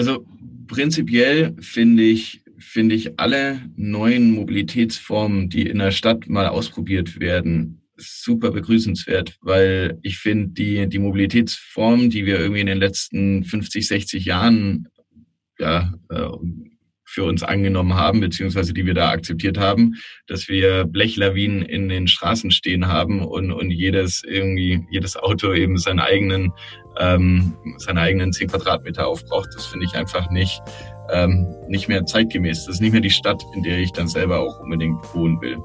Also prinzipiell finde ich, finde ich alle neuen Mobilitätsformen, die in der Stadt mal ausprobiert werden, super begrüßenswert, weil ich finde, die, die Mobilitätsform, die wir irgendwie in den letzten 50, 60 Jahren ja, äh, für uns angenommen haben, beziehungsweise die wir da akzeptiert haben, dass wir Blechlawinen in den Straßen stehen haben und, und jedes irgendwie, jedes Auto eben seinen eigenen, ähm, seine eigenen zehn Quadratmeter aufbraucht. Das finde ich einfach nicht, ähm, nicht mehr zeitgemäß. Das ist nicht mehr die Stadt, in der ich dann selber auch unbedingt wohnen will.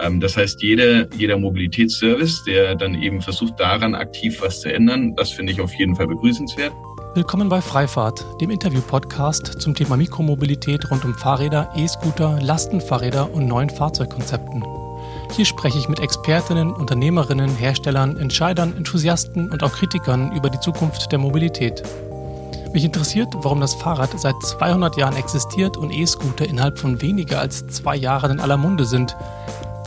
Ähm, das heißt, jede, jeder Mobilitätsservice, der dann eben versucht, daran aktiv was zu ändern, das finde ich auf jeden Fall begrüßenswert. Willkommen bei Freifahrt, dem Interview-Podcast zum Thema Mikromobilität rund um Fahrräder, E-Scooter, Lastenfahrräder und neuen Fahrzeugkonzepten. Hier spreche ich mit Expertinnen, Unternehmerinnen, Herstellern, Entscheidern, Enthusiasten und auch Kritikern über die Zukunft der Mobilität. Mich interessiert, warum das Fahrrad seit 200 Jahren existiert und E-Scooter innerhalb von weniger als zwei Jahren in aller Munde sind.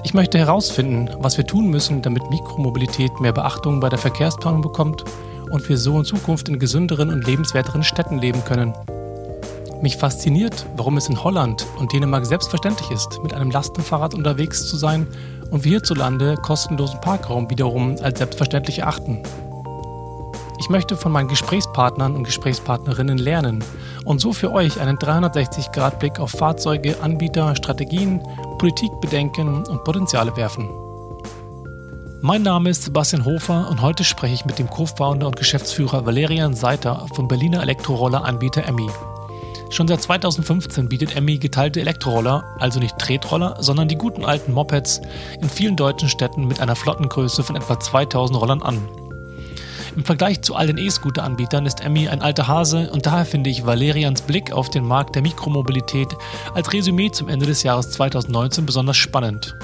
Ich möchte herausfinden, was wir tun müssen, damit Mikromobilität mehr Beachtung bei der Verkehrsplanung bekommt und wir so in Zukunft in gesünderen und lebenswerteren Städten leben können. Mich fasziniert, warum es in Holland und Dänemark selbstverständlich ist, mit einem Lastenfahrrad unterwegs zu sein und wir hierzulande kostenlosen Parkraum wiederum als selbstverständlich erachten. Ich möchte von meinen Gesprächspartnern und Gesprächspartnerinnen lernen und so für euch einen 360-Grad-Blick auf Fahrzeuge, Anbieter, Strategien, Politikbedenken und Potenziale werfen. Mein Name ist Sebastian Hofer und heute spreche ich mit dem Co-Founder und Geschäftsführer Valerian Seiter vom Berliner Elektroroller-Anbieter Emmy. Schon seit 2015 bietet Emmy geteilte Elektroroller, also nicht Tretroller, sondern die guten alten Mopeds, in vielen deutschen Städten mit einer Flottengröße von etwa 2000 Rollern an. Im Vergleich zu all den E-Scooter-Anbietern ist Emmy ein alter Hase und daher finde ich Valerians Blick auf den Markt der Mikromobilität als Resümee zum Ende des Jahres 2019 besonders spannend.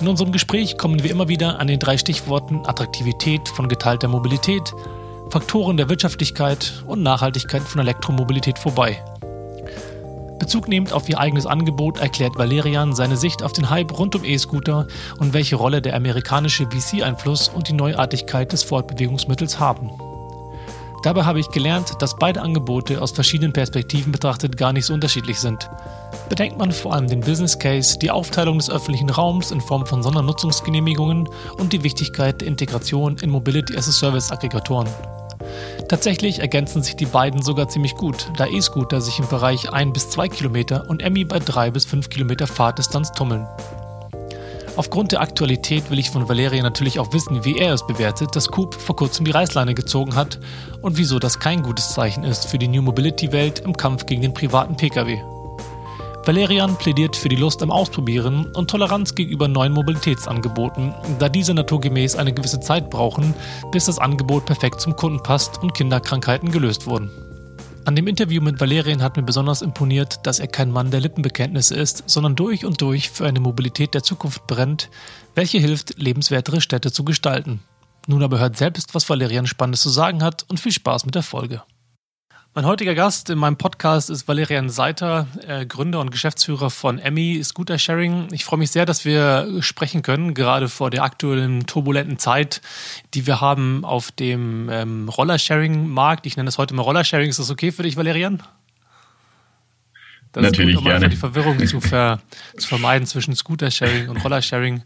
In unserem Gespräch kommen wir immer wieder an den drei Stichworten Attraktivität von geteilter Mobilität, Faktoren der Wirtschaftlichkeit und Nachhaltigkeit von Elektromobilität vorbei. Bezug nehmend auf ihr eigenes Angebot erklärt Valerian seine Sicht auf den Hype rund um E-Scooter und welche Rolle der amerikanische VC-Einfluss und die Neuartigkeit des Fortbewegungsmittels haben. Dabei habe ich gelernt, dass beide Angebote aus verschiedenen Perspektiven betrachtet gar nicht so unterschiedlich sind. Bedenkt man vor allem den Business Case, die Aufteilung des öffentlichen Raums in Form von Sondernutzungsgenehmigungen und die Wichtigkeit der Integration in Mobility as a Service Aggregatoren. Tatsächlich ergänzen sich die beiden sogar ziemlich gut, da E-Scooter sich im Bereich 1 bis 2 Kilometer und Emmy bei 3 bis 5 Kilometer Fahrtdistanz tummeln. Aufgrund der Aktualität will ich von Valeria natürlich auch wissen, wie er es bewertet, dass Coop vor kurzem die Reißleine gezogen hat und wieso das kein gutes Zeichen ist für die New Mobility-Welt im Kampf gegen den privaten Pkw. Valerian plädiert für die Lust am Ausprobieren und Toleranz gegenüber neuen Mobilitätsangeboten, da diese naturgemäß eine gewisse Zeit brauchen, bis das Angebot perfekt zum Kunden passt und Kinderkrankheiten gelöst wurden. An dem Interview mit Valerian hat mir besonders imponiert, dass er kein Mann der Lippenbekenntnisse ist, sondern durch und durch für eine Mobilität der Zukunft brennt, welche hilft, lebenswertere Städte zu gestalten. Nun aber hört selbst, was Valerian Spannendes zu sagen hat und viel Spaß mit der Folge. Mein heutiger Gast in meinem Podcast ist Valerian Seiter, äh, Gründer und Geschäftsführer von Emmy Scooter Sharing. Ich freue mich sehr, dass wir sprechen können, gerade vor der aktuellen turbulenten Zeit, die wir haben auf dem ähm, Rollersharing-Markt. Ich nenne das heute mal Rollersharing. Ist das okay für dich, Valerian? Das Natürlich ist gut, um gerne. die Verwirrung zu, ver, zu vermeiden zwischen Scooter-Sharing und Rollersharing.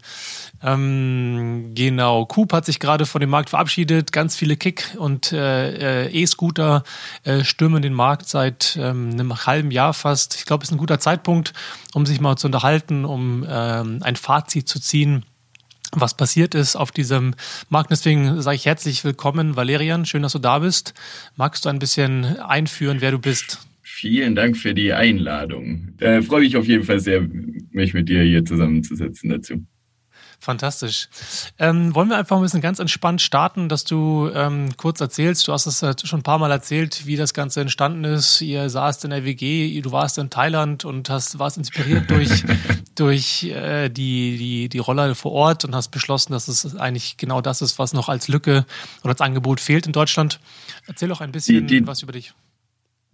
Ähm, genau, Coop hat sich gerade von dem Markt verabschiedet. Ganz viele Kick- und äh, äh, E-Scooter äh, stürmen den Markt seit ähm, einem halben Jahr fast. Ich glaube, es ist ein guter Zeitpunkt, um sich mal zu unterhalten, um ähm, ein Fazit zu ziehen was passiert ist auf diesem Markt. Deswegen sage ich herzlich willkommen, Valerian. Schön, dass du da bist. Magst du ein bisschen einführen, wer du bist? Vielen Dank für die Einladung. Äh, freue mich auf jeden Fall sehr, mich mit dir hier zusammenzusetzen dazu. Fantastisch. Ähm, wollen wir einfach ein bisschen ganz entspannt starten, dass du ähm, kurz erzählst, du hast es äh, schon ein paar Mal erzählt, wie das Ganze entstanden ist. Ihr saßt in der WG, du warst in Thailand und hast, warst inspiriert durch, durch äh, die, die, die Roller vor Ort und hast beschlossen, dass es eigentlich genau das ist, was noch als Lücke oder als Angebot fehlt in Deutschland. Erzähl doch ein bisschen die, die, was über dich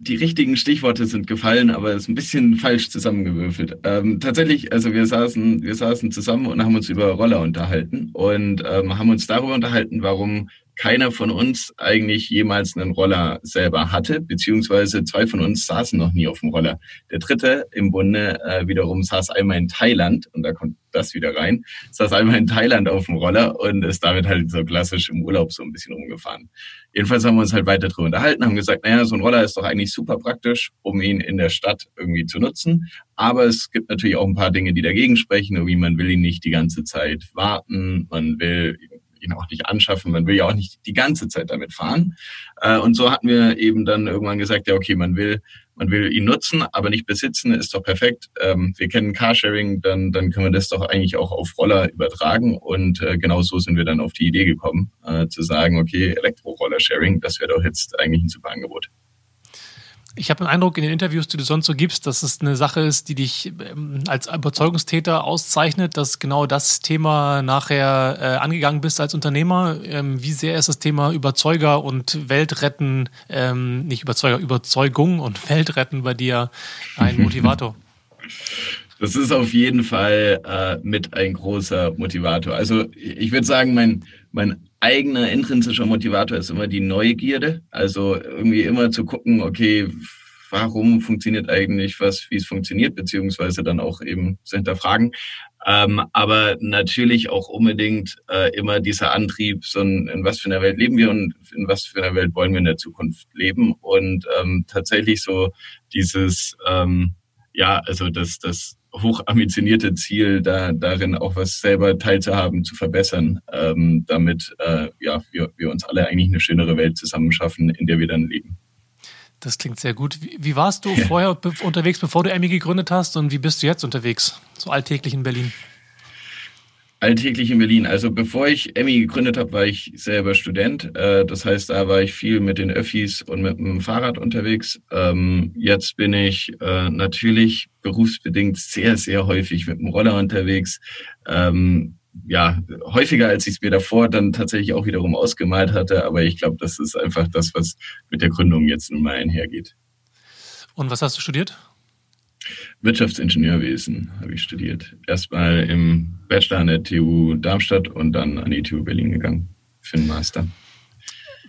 die richtigen Stichworte sind gefallen, aber es ist ein bisschen falsch zusammengewürfelt. Ähm, tatsächlich, also wir saßen, wir saßen zusammen und haben uns über Roller unterhalten und ähm, haben uns darüber unterhalten, warum keiner von uns eigentlich jemals einen Roller selber hatte, beziehungsweise zwei von uns saßen noch nie auf dem Roller. Der dritte im Bunde äh, wiederum saß einmal in Thailand und da kommt das wieder rein, saß einmal in Thailand auf dem Roller und ist damit halt so klassisch im Urlaub so ein bisschen rumgefahren. Jedenfalls haben wir uns halt weiter drüber unterhalten, haben gesagt, naja, so ein Roller ist doch eigentlich super praktisch, um ihn in der Stadt irgendwie zu nutzen. Aber es gibt natürlich auch ein paar Dinge, die dagegen sprechen. Irgendwie man will ihn nicht die ganze Zeit warten, man will ihn auch nicht anschaffen. Man will ja auch nicht die ganze Zeit damit fahren. Äh, und so hatten wir eben dann irgendwann gesagt, ja, okay, man will, man will ihn nutzen, aber nicht besitzen, ist doch perfekt. Ähm, wir kennen Carsharing, dann, dann können wir das doch eigentlich auch auf Roller übertragen. Und äh, genau so sind wir dann auf die Idee gekommen, äh, zu sagen, okay, Elektro-Roller-Sharing, das wäre doch jetzt eigentlich ein super Angebot. Ich habe den Eindruck in den Interviews, die du sonst so gibst, dass es eine Sache ist, die dich ähm, als Überzeugungstäter auszeichnet, dass genau das Thema nachher äh, angegangen bist als Unternehmer. Ähm, wie sehr ist das Thema Überzeuger und Weltretten, ähm, nicht Überzeuger, Überzeugung und Weltretten bei dir ein Motivator? Das ist auf jeden Fall äh, mit ein großer Motivator. Also ich würde sagen, mein, mein eigener intrinsischer Motivator ist immer die Neugierde. Also irgendwie immer zu gucken, okay, warum funktioniert eigentlich was, wie es funktioniert, beziehungsweise dann auch eben zu hinterfragen. Ähm, aber natürlich auch unbedingt äh, immer dieser Antrieb, so in, in was für einer Welt leben wir und in was für einer Welt wollen wir in der Zukunft leben. Und ähm, tatsächlich so dieses, ähm, ja, also das, das hochambitionierte Ziel, da darin auch was selber teilzuhaben, zu verbessern, ähm, damit äh, ja, wir, wir uns alle eigentlich eine schönere Welt zusammen schaffen, in der wir dann leben. Das klingt sehr gut. Wie, wie warst du vorher be unterwegs, bevor du Emmy gegründet hast und wie bist du jetzt unterwegs, so alltäglich in Berlin? Alltäglich in Berlin. Also bevor ich Emmy gegründet habe, war ich selber Student. Äh, das heißt, da war ich viel mit den Öffis und mit dem Fahrrad unterwegs. Ähm, jetzt bin ich äh, natürlich berufsbedingt sehr, sehr häufig mit dem Roller unterwegs. Ähm, ja, häufiger als ich es mir davor dann tatsächlich auch wiederum ausgemalt hatte. Aber ich glaube, das ist einfach das, was mit der Gründung jetzt nun mal einhergeht. Und was hast du studiert? Wirtschaftsingenieurwesen habe ich studiert. Erstmal im Bachelor an der TU Darmstadt und dann an die TU Berlin gegangen für den Master.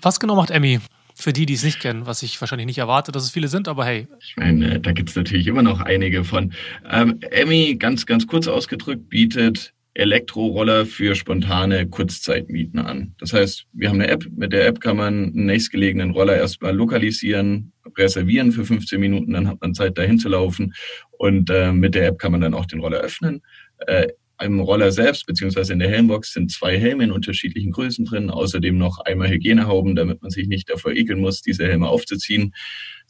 Was genau macht Emmy? Für die, die es nicht kennen, was ich wahrscheinlich nicht erwarte, dass es viele sind, aber hey. Ich meine, da gibt es natürlich immer noch einige von. Ähm, Emmy, ganz, ganz kurz ausgedrückt, bietet Elektroroller für spontane Kurzzeitmieten an. Das heißt, wir haben eine App, mit der App kann man einen nächstgelegenen Roller erstmal lokalisieren, reservieren für 15 Minuten, dann hat man Zeit dahin zu laufen und äh, mit der App kann man dann auch den Roller öffnen. Äh, im Roller selbst, beziehungsweise in der Helmbox, sind zwei Helme in unterschiedlichen Größen drin, außerdem noch einmal Hygienehauben, damit man sich nicht davor ekeln muss, diese Helme aufzuziehen.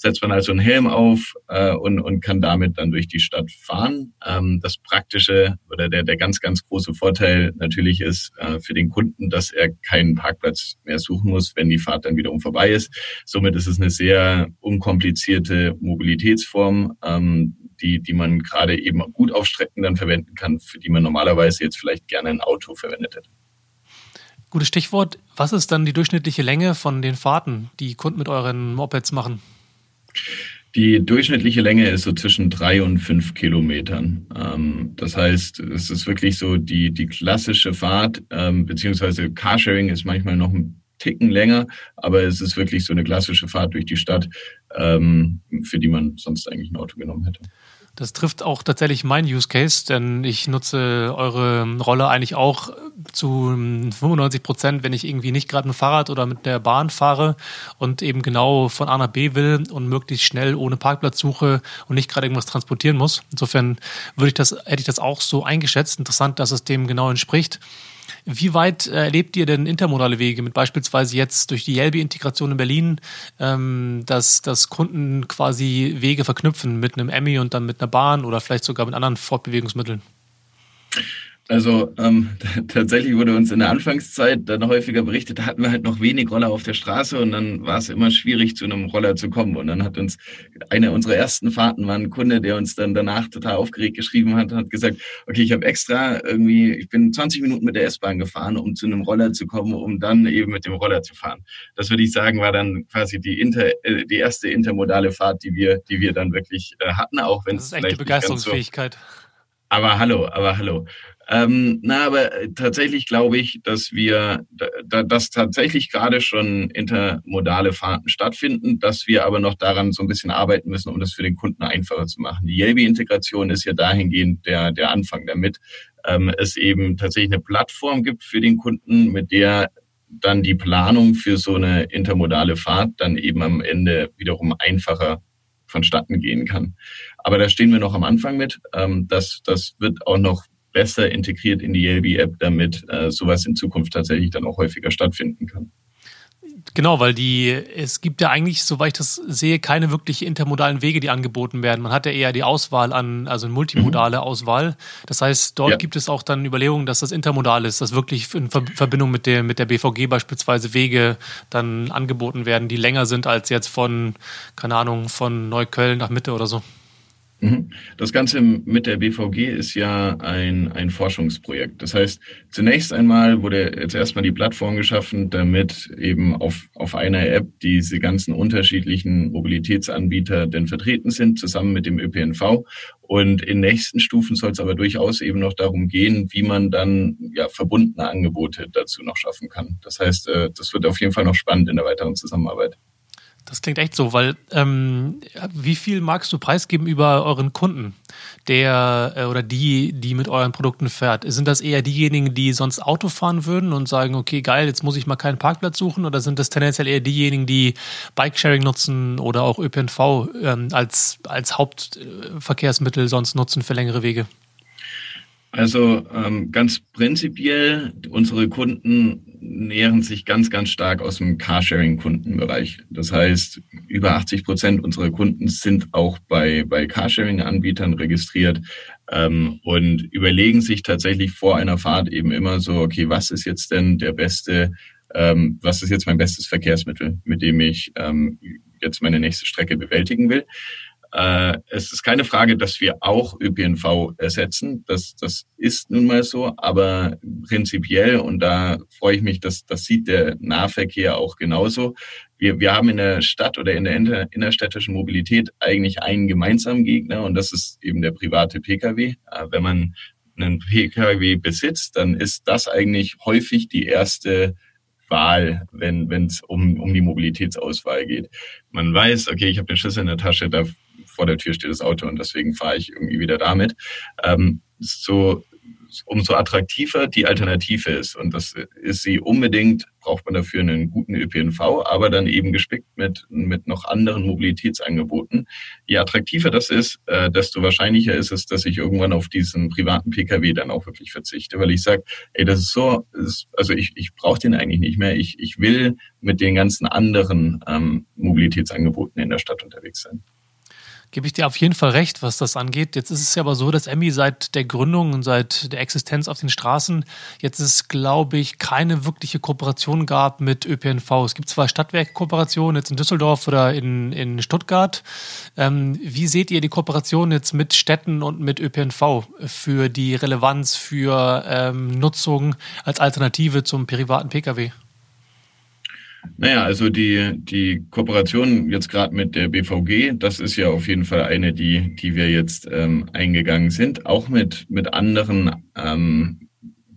Setzt man also einen Helm auf äh, und, und kann damit dann durch die Stadt fahren. Ähm, das praktische oder der, der ganz, ganz große Vorteil natürlich ist äh, für den Kunden, dass er keinen Parkplatz mehr suchen muss, wenn die Fahrt dann wiederum vorbei ist. Somit ist es eine sehr unkomplizierte Mobilitätsform. Ähm, die, die man gerade eben gut auf Strecken dann verwenden kann, für die man normalerweise jetzt vielleicht gerne ein Auto verwendet hätte. Gutes Stichwort. Was ist dann die durchschnittliche Länge von den Fahrten, die Kunden mit euren Mopeds machen? Die durchschnittliche Länge ist so zwischen drei und fünf Kilometern. Ähm, das heißt, es ist wirklich so die, die klassische Fahrt, ähm, beziehungsweise Carsharing ist manchmal noch ein Ticken länger, aber es ist wirklich so eine klassische Fahrt durch die Stadt, ähm, für die man sonst eigentlich ein Auto genommen hätte. Das trifft auch tatsächlich mein Use Case, denn ich nutze eure Rolle eigentlich auch zu 95 Prozent, wenn ich irgendwie nicht gerade mit dem Fahrrad oder mit der Bahn fahre und eben genau von A nach B will und möglichst schnell ohne Parkplatz suche und nicht gerade irgendwas transportieren muss. Insofern würde ich das, hätte ich das auch so eingeschätzt. Interessant, dass es dem genau entspricht. Wie weit äh, erlebt ihr denn intermodale Wege mit beispielsweise jetzt durch die Yelby-Integration in Berlin, ähm, dass, dass Kunden quasi Wege verknüpfen mit einem Emmy und dann mit einer Bahn oder vielleicht sogar mit anderen Fortbewegungsmitteln? Also ähm, tatsächlich wurde uns in der Anfangszeit dann häufiger berichtet, da hatten wir halt noch wenig Roller auf der Straße und dann war es immer schwierig, zu einem Roller zu kommen. Und dann hat uns eine unserer ersten Fahrten war ein Kunde, der uns dann danach total aufgeregt geschrieben hat, hat gesagt, okay, ich habe extra irgendwie, ich bin 20 Minuten mit der S-Bahn gefahren, um zu einem Roller zu kommen, um dann eben mit dem Roller zu fahren. Das würde ich sagen, war dann quasi die, Inter, äh, die erste intermodale Fahrt, die wir, die wir dann wirklich äh, hatten, auch wenn es. Das ist echt die Begeisterungsfähigkeit. So, aber hallo, aber hallo. Ähm, na, aber tatsächlich glaube ich, dass wir, da, dass tatsächlich gerade schon intermodale Fahrten stattfinden, dass wir aber noch daran so ein bisschen arbeiten müssen, um das für den Kunden einfacher zu machen. Die Yelby-Integration ist ja dahingehend der, der Anfang damit, ähm, es eben tatsächlich eine Plattform gibt für den Kunden, mit der dann die Planung für so eine intermodale Fahrt dann eben am Ende wiederum einfacher vonstatten gehen kann. Aber da stehen wir noch am Anfang mit. Ähm, das, das wird auch noch besser integriert in die Yelby-App, damit äh, sowas in Zukunft tatsächlich dann auch häufiger stattfinden kann. Genau, weil die, es gibt ja eigentlich, soweit ich das sehe, keine wirklich intermodalen Wege, die angeboten werden. Man hat ja eher die Auswahl an, also eine multimodale mhm. Auswahl. Das heißt, dort ja. gibt es auch dann Überlegungen, dass das intermodal ist, dass wirklich in Verbindung mit der, mit der BVG beispielsweise Wege dann angeboten werden, die länger sind als jetzt von, keine Ahnung, von Neukölln nach Mitte oder so. Mhm. Das Ganze mit der BVG ist ja ein, ein Forschungsprojekt. Das heißt, zunächst einmal wurde jetzt erstmal die Plattform geschaffen, damit eben auf, auf einer App diese ganzen unterschiedlichen Mobilitätsanbieter denn vertreten sind, zusammen mit dem ÖPNV. Und in nächsten Stufen soll es aber durchaus eben noch darum gehen, wie man dann ja verbundene Angebote dazu noch schaffen kann. Das heißt, äh, das wird auf jeden Fall noch spannend in der weiteren Zusammenarbeit. Das klingt echt so, weil ähm, wie viel magst du preisgeben über euren Kunden, der äh, oder die, die mit euren Produkten fährt? Sind das eher diejenigen, die sonst Auto fahren würden und sagen, okay, geil, jetzt muss ich mal keinen Parkplatz suchen? Oder sind das tendenziell eher diejenigen, die Bikesharing nutzen oder auch ÖPNV ähm, als, als Hauptverkehrsmittel sonst nutzen für längere Wege? Also ähm, ganz prinzipiell, unsere Kunden nähern sich ganz, ganz stark aus dem Carsharing-Kundenbereich. Das heißt, über 80 Prozent unserer Kunden sind auch bei, bei Carsharing-Anbietern registriert ähm, und überlegen sich tatsächlich vor einer Fahrt eben immer so, okay, was ist jetzt denn der beste, ähm, was ist jetzt mein bestes Verkehrsmittel, mit dem ich ähm, jetzt meine nächste Strecke bewältigen will. Äh, es ist keine Frage, dass wir auch ÖPNV ersetzen. Das, das ist nun mal so. Aber prinzipiell, und da freue ich mich, dass das sieht der Nahverkehr auch genauso. Wir, wir haben in der Stadt oder in der innerstädtischen Mobilität eigentlich einen gemeinsamen Gegner und das ist eben der private Pkw. Äh, wenn man einen Pkw besitzt, dann ist das eigentlich häufig die erste Wahl, wenn es um, um die Mobilitätsauswahl geht. Man weiß, okay, ich habe den Schlüssel in der Tasche, da vor der Tür steht das Auto und deswegen fahre ich irgendwie wieder damit. Ähm, so, umso attraktiver die Alternative ist. Und das ist sie unbedingt, braucht man dafür einen guten ÖPNV, aber dann eben gespickt mit, mit noch anderen Mobilitätsangeboten. Je attraktiver das ist, äh, desto wahrscheinlicher ist es, dass ich irgendwann auf diesen privaten Pkw dann auch wirklich verzichte, weil ich sage, ey, das ist so, ist, also ich, ich brauche den eigentlich nicht mehr. Ich, ich will mit den ganzen anderen ähm, Mobilitätsangeboten in der Stadt unterwegs sein gebe ich dir auf jeden Fall recht, was das angeht. Jetzt ist es ja aber so, dass Emmy seit der Gründung und seit der Existenz auf den Straßen jetzt es, glaube ich, keine wirkliche Kooperation gab mit ÖPNV. Es gibt zwar Stadtwerkkooperationen jetzt in Düsseldorf oder in, in Stuttgart. Ähm, wie seht ihr die Kooperation jetzt mit Städten und mit ÖPNV für die Relevanz für ähm, Nutzung als Alternative zum privaten Pkw? Naja, also die, die Kooperation jetzt gerade mit der BVG, das ist ja auf jeden Fall eine, die, die wir jetzt ähm, eingegangen sind. Auch mit, mit anderen, ähm,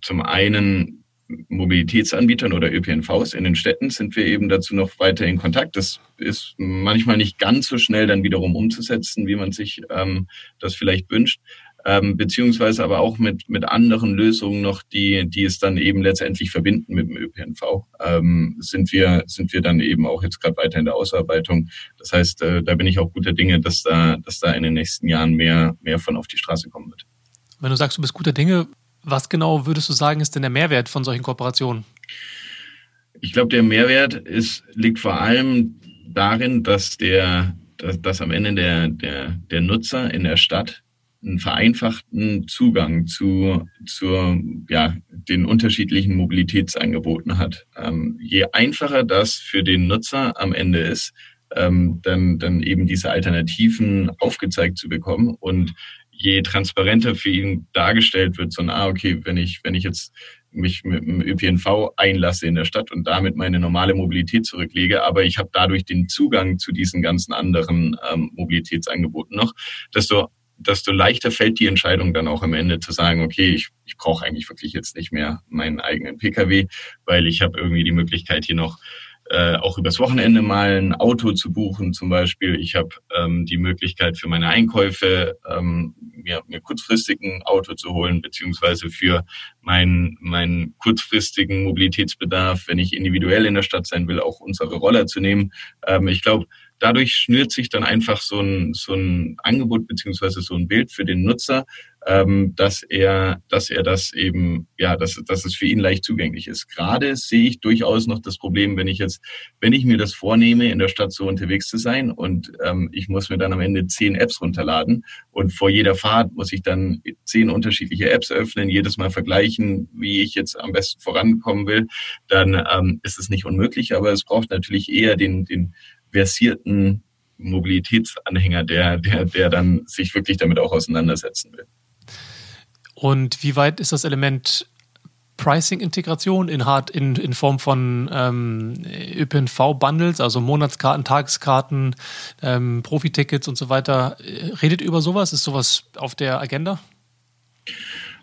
zum einen Mobilitätsanbietern oder ÖPNVs in den Städten sind wir eben dazu noch weiter in Kontakt. Das ist manchmal nicht ganz so schnell dann wiederum umzusetzen, wie man sich ähm, das vielleicht wünscht ähm, beziehungsweise aber auch mit, mit anderen Lösungen noch, die, die es dann eben letztendlich verbinden mit dem ÖPNV, ähm, sind wir, sind wir dann eben auch jetzt gerade weiter in der Ausarbeitung. Das heißt, äh, da bin ich auch guter Dinge, dass da, dass da in den nächsten Jahren mehr, mehr von auf die Straße kommen wird. Wenn du sagst, du bist guter Dinge, was genau würdest du sagen, ist denn der Mehrwert von solchen Kooperationen? Ich glaube, der Mehrwert ist, liegt vor allem darin, dass der, dass, dass am Ende der, der, der Nutzer in der Stadt einen vereinfachten Zugang zu, zu ja, den unterschiedlichen Mobilitätsangeboten hat. Ähm, je einfacher das für den Nutzer am Ende ist, ähm, dann, dann eben diese Alternativen aufgezeigt zu bekommen und je transparenter für ihn dargestellt wird, so ein, ah, okay, wenn ich, wenn ich jetzt mich mit dem ÖPNV einlasse in der Stadt und damit meine normale Mobilität zurücklege, aber ich habe dadurch den Zugang zu diesen ganzen anderen ähm, Mobilitätsangeboten noch, desto desto leichter fällt die Entscheidung dann auch am Ende zu sagen, okay, ich, ich brauche eigentlich wirklich jetzt nicht mehr meinen eigenen Pkw, weil ich habe irgendwie die Möglichkeit hier noch äh, auch übers Wochenende mal ein Auto zu buchen zum Beispiel. Ich habe ähm, die Möglichkeit für meine Einkäufe ähm, mir, mir kurzfristig ein Auto zu holen, beziehungsweise für meinen meinen kurzfristigen Mobilitätsbedarf, wenn ich individuell in der Stadt sein will, auch unsere Roller zu nehmen. Ähm, ich glaube, dadurch schnürt sich dann einfach so ein, so ein Angebot beziehungsweise so ein Bild für den Nutzer, ähm, dass er, dass er das eben, ja, dass, dass es für ihn leicht zugänglich ist. Gerade sehe ich durchaus noch das Problem, wenn ich jetzt, wenn ich mir das vornehme, in der Stadt so unterwegs zu sein und ähm, ich muss mir dann am Ende zehn Apps runterladen und vor jeder Fahrt muss ich dann zehn unterschiedliche Apps öffnen, jedes Mal vergleichen, wie ich jetzt am besten vorankommen will, dann ähm, ist es nicht unmöglich, aber es braucht natürlich eher den, den versierten Mobilitätsanhänger, der, der, der dann sich wirklich damit auch auseinandersetzen will. Und wie weit ist das Element Pricing-Integration in, in, in Form von ähm, ÖPNV-Bundles, also Monatskarten, Tageskarten, ähm, Profitickets und so weiter? Redet ihr über sowas? Ist sowas auf der Agenda?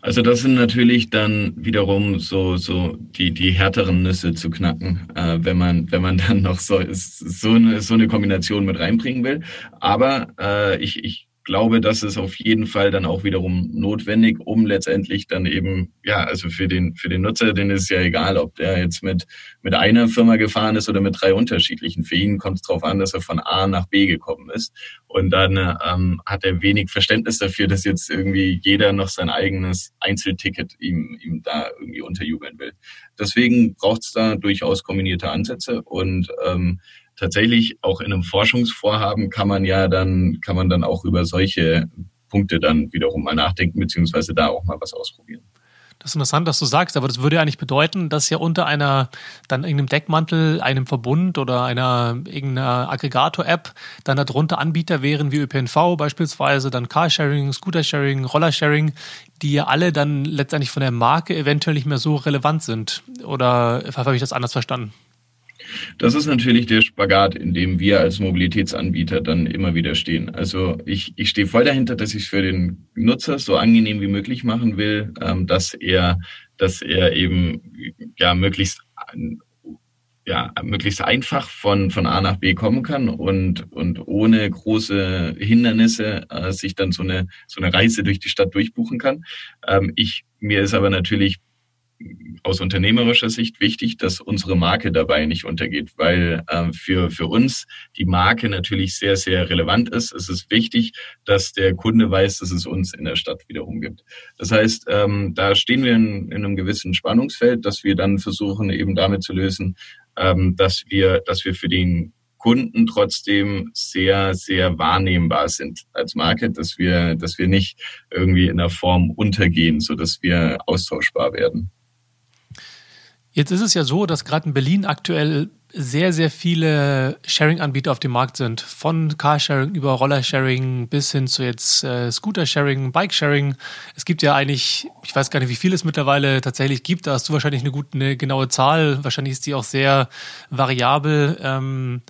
Also das sind natürlich dann wiederum so so die die härteren Nüsse zu knacken, äh, wenn man wenn man dann noch so so eine so eine Kombination mit reinbringen will. Aber äh, ich ich glaube, das ist auf jeden Fall dann auch wiederum notwendig, um letztendlich dann eben, ja, also für den, für den Nutzer, den ist ja egal, ob der jetzt mit, mit einer Firma gefahren ist oder mit drei unterschiedlichen. Für ihn kommt es darauf an, dass er von A nach B gekommen ist. Und dann ähm, hat er wenig Verständnis dafür, dass jetzt irgendwie jeder noch sein eigenes Einzelticket ihm, ihm da irgendwie unterjubeln will. Deswegen braucht es da durchaus kombinierte Ansätze und ähm, tatsächlich auch in einem Forschungsvorhaben kann man ja dann, kann man dann auch über solche Punkte dann wiederum mal nachdenken, beziehungsweise da auch mal was ausprobieren. Das ist interessant, dass du sagst, aber das würde ja eigentlich bedeuten, dass ja unter einer, dann irgendeinem Deckmantel, einem Verbund oder einer irgendeiner Aggregator-App dann darunter Anbieter wären wie ÖPNV beispielsweise, dann Carsharing, Scootersharing, Rollersharing, die ja alle dann letztendlich von der Marke eventuell nicht mehr so relevant sind. Oder habe ich das anders verstanden? Das ist natürlich der Spagat, in dem wir als Mobilitätsanbieter dann immer wieder stehen. Also ich, ich stehe voll dahinter, dass ich es für den Nutzer so angenehm wie möglich machen will, ähm, dass er, dass er eben ja möglichst ja, möglichst einfach von, von A nach B kommen kann und, und ohne große Hindernisse äh, sich dann so eine, so eine Reise durch die Stadt durchbuchen kann. Ähm, ich, mir ist aber natürlich aus unternehmerischer Sicht wichtig, dass unsere Marke dabei nicht untergeht, weil äh, für, für uns die Marke natürlich sehr, sehr relevant ist. Es ist wichtig, dass der Kunde weiß, dass es uns in der Stadt wiederum gibt. Das heißt, ähm, da stehen wir in, in einem gewissen Spannungsfeld, dass wir dann versuchen, eben damit zu lösen, ähm, dass wir, dass wir für den Kunden trotzdem sehr, sehr wahrnehmbar sind als Marke, dass wir, dass wir nicht irgendwie in der Form untergehen, so dass wir austauschbar werden. Jetzt ist es ja so, dass gerade in Berlin aktuell sehr, sehr viele Sharing-Anbieter auf dem Markt sind. Von Carsharing über Rollersharing bis hin zu jetzt äh, Scooter-Sharing, Bike-Sharing. Es gibt ja eigentlich, ich weiß gar nicht, wie viel es mittlerweile tatsächlich gibt. Da hast du wahrscheinlich eine gute, eine genaue Zahl. Wahrscheinlich ist die auch sehr variabel. Ähm,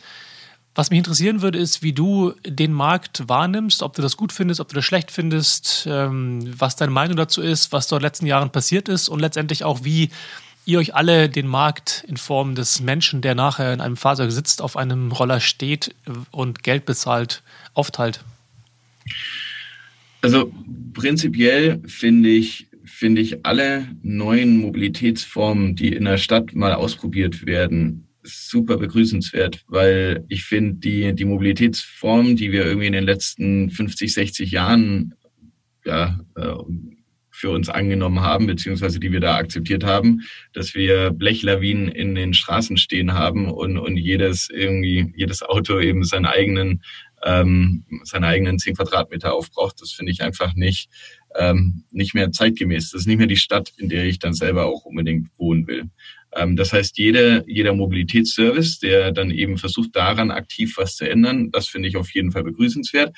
was mich interessieren würde, ist, wie du den Markt wahrnimmst, ob du das gut findest, ob du das schlecht findest, ähm, was deine Meinung dazu ist, was dort in den letzten Jahren passiert ist und letztendlich auch, wie ihr euch alle den Markt in Form des Menschen, der nachher in einem Fahrzeug sitzt, auf einem Roller steht und Geld bezahlt, aufteilt? Also prinzipiell finde ich, finde ich alle neuen Mobilitätsformen, die in der Stadt mal ausprobiert werden, super begrüßenswert, weil ich finde, die, die Mobilitätsformen, die wir irgendwie in den letzten 50, 60 Jahren ja, äh, für uns angenommen haben, beziehungsweise die wir da akzeptiert haben, dass wir Blechlawinen in den Straßen stehen haben und, und jedes irgendwie, jedes Auto eben seinen eigenen, ähm, seine eigenen zehn Quadratmeter aufbraucht. Das finde ich einfach nicht, ähm, nicht mehr zeitgemäß. Das ist nicht mehr die Stadt, in der ich dann selber auch unbedingt wohnen will. Ähm, das heißt, jeder, jeder Mobilitätsservice, der dann eben versucht, daran aktiv was zu ändern, das finde ich auf jeden Fall begrüßenswert.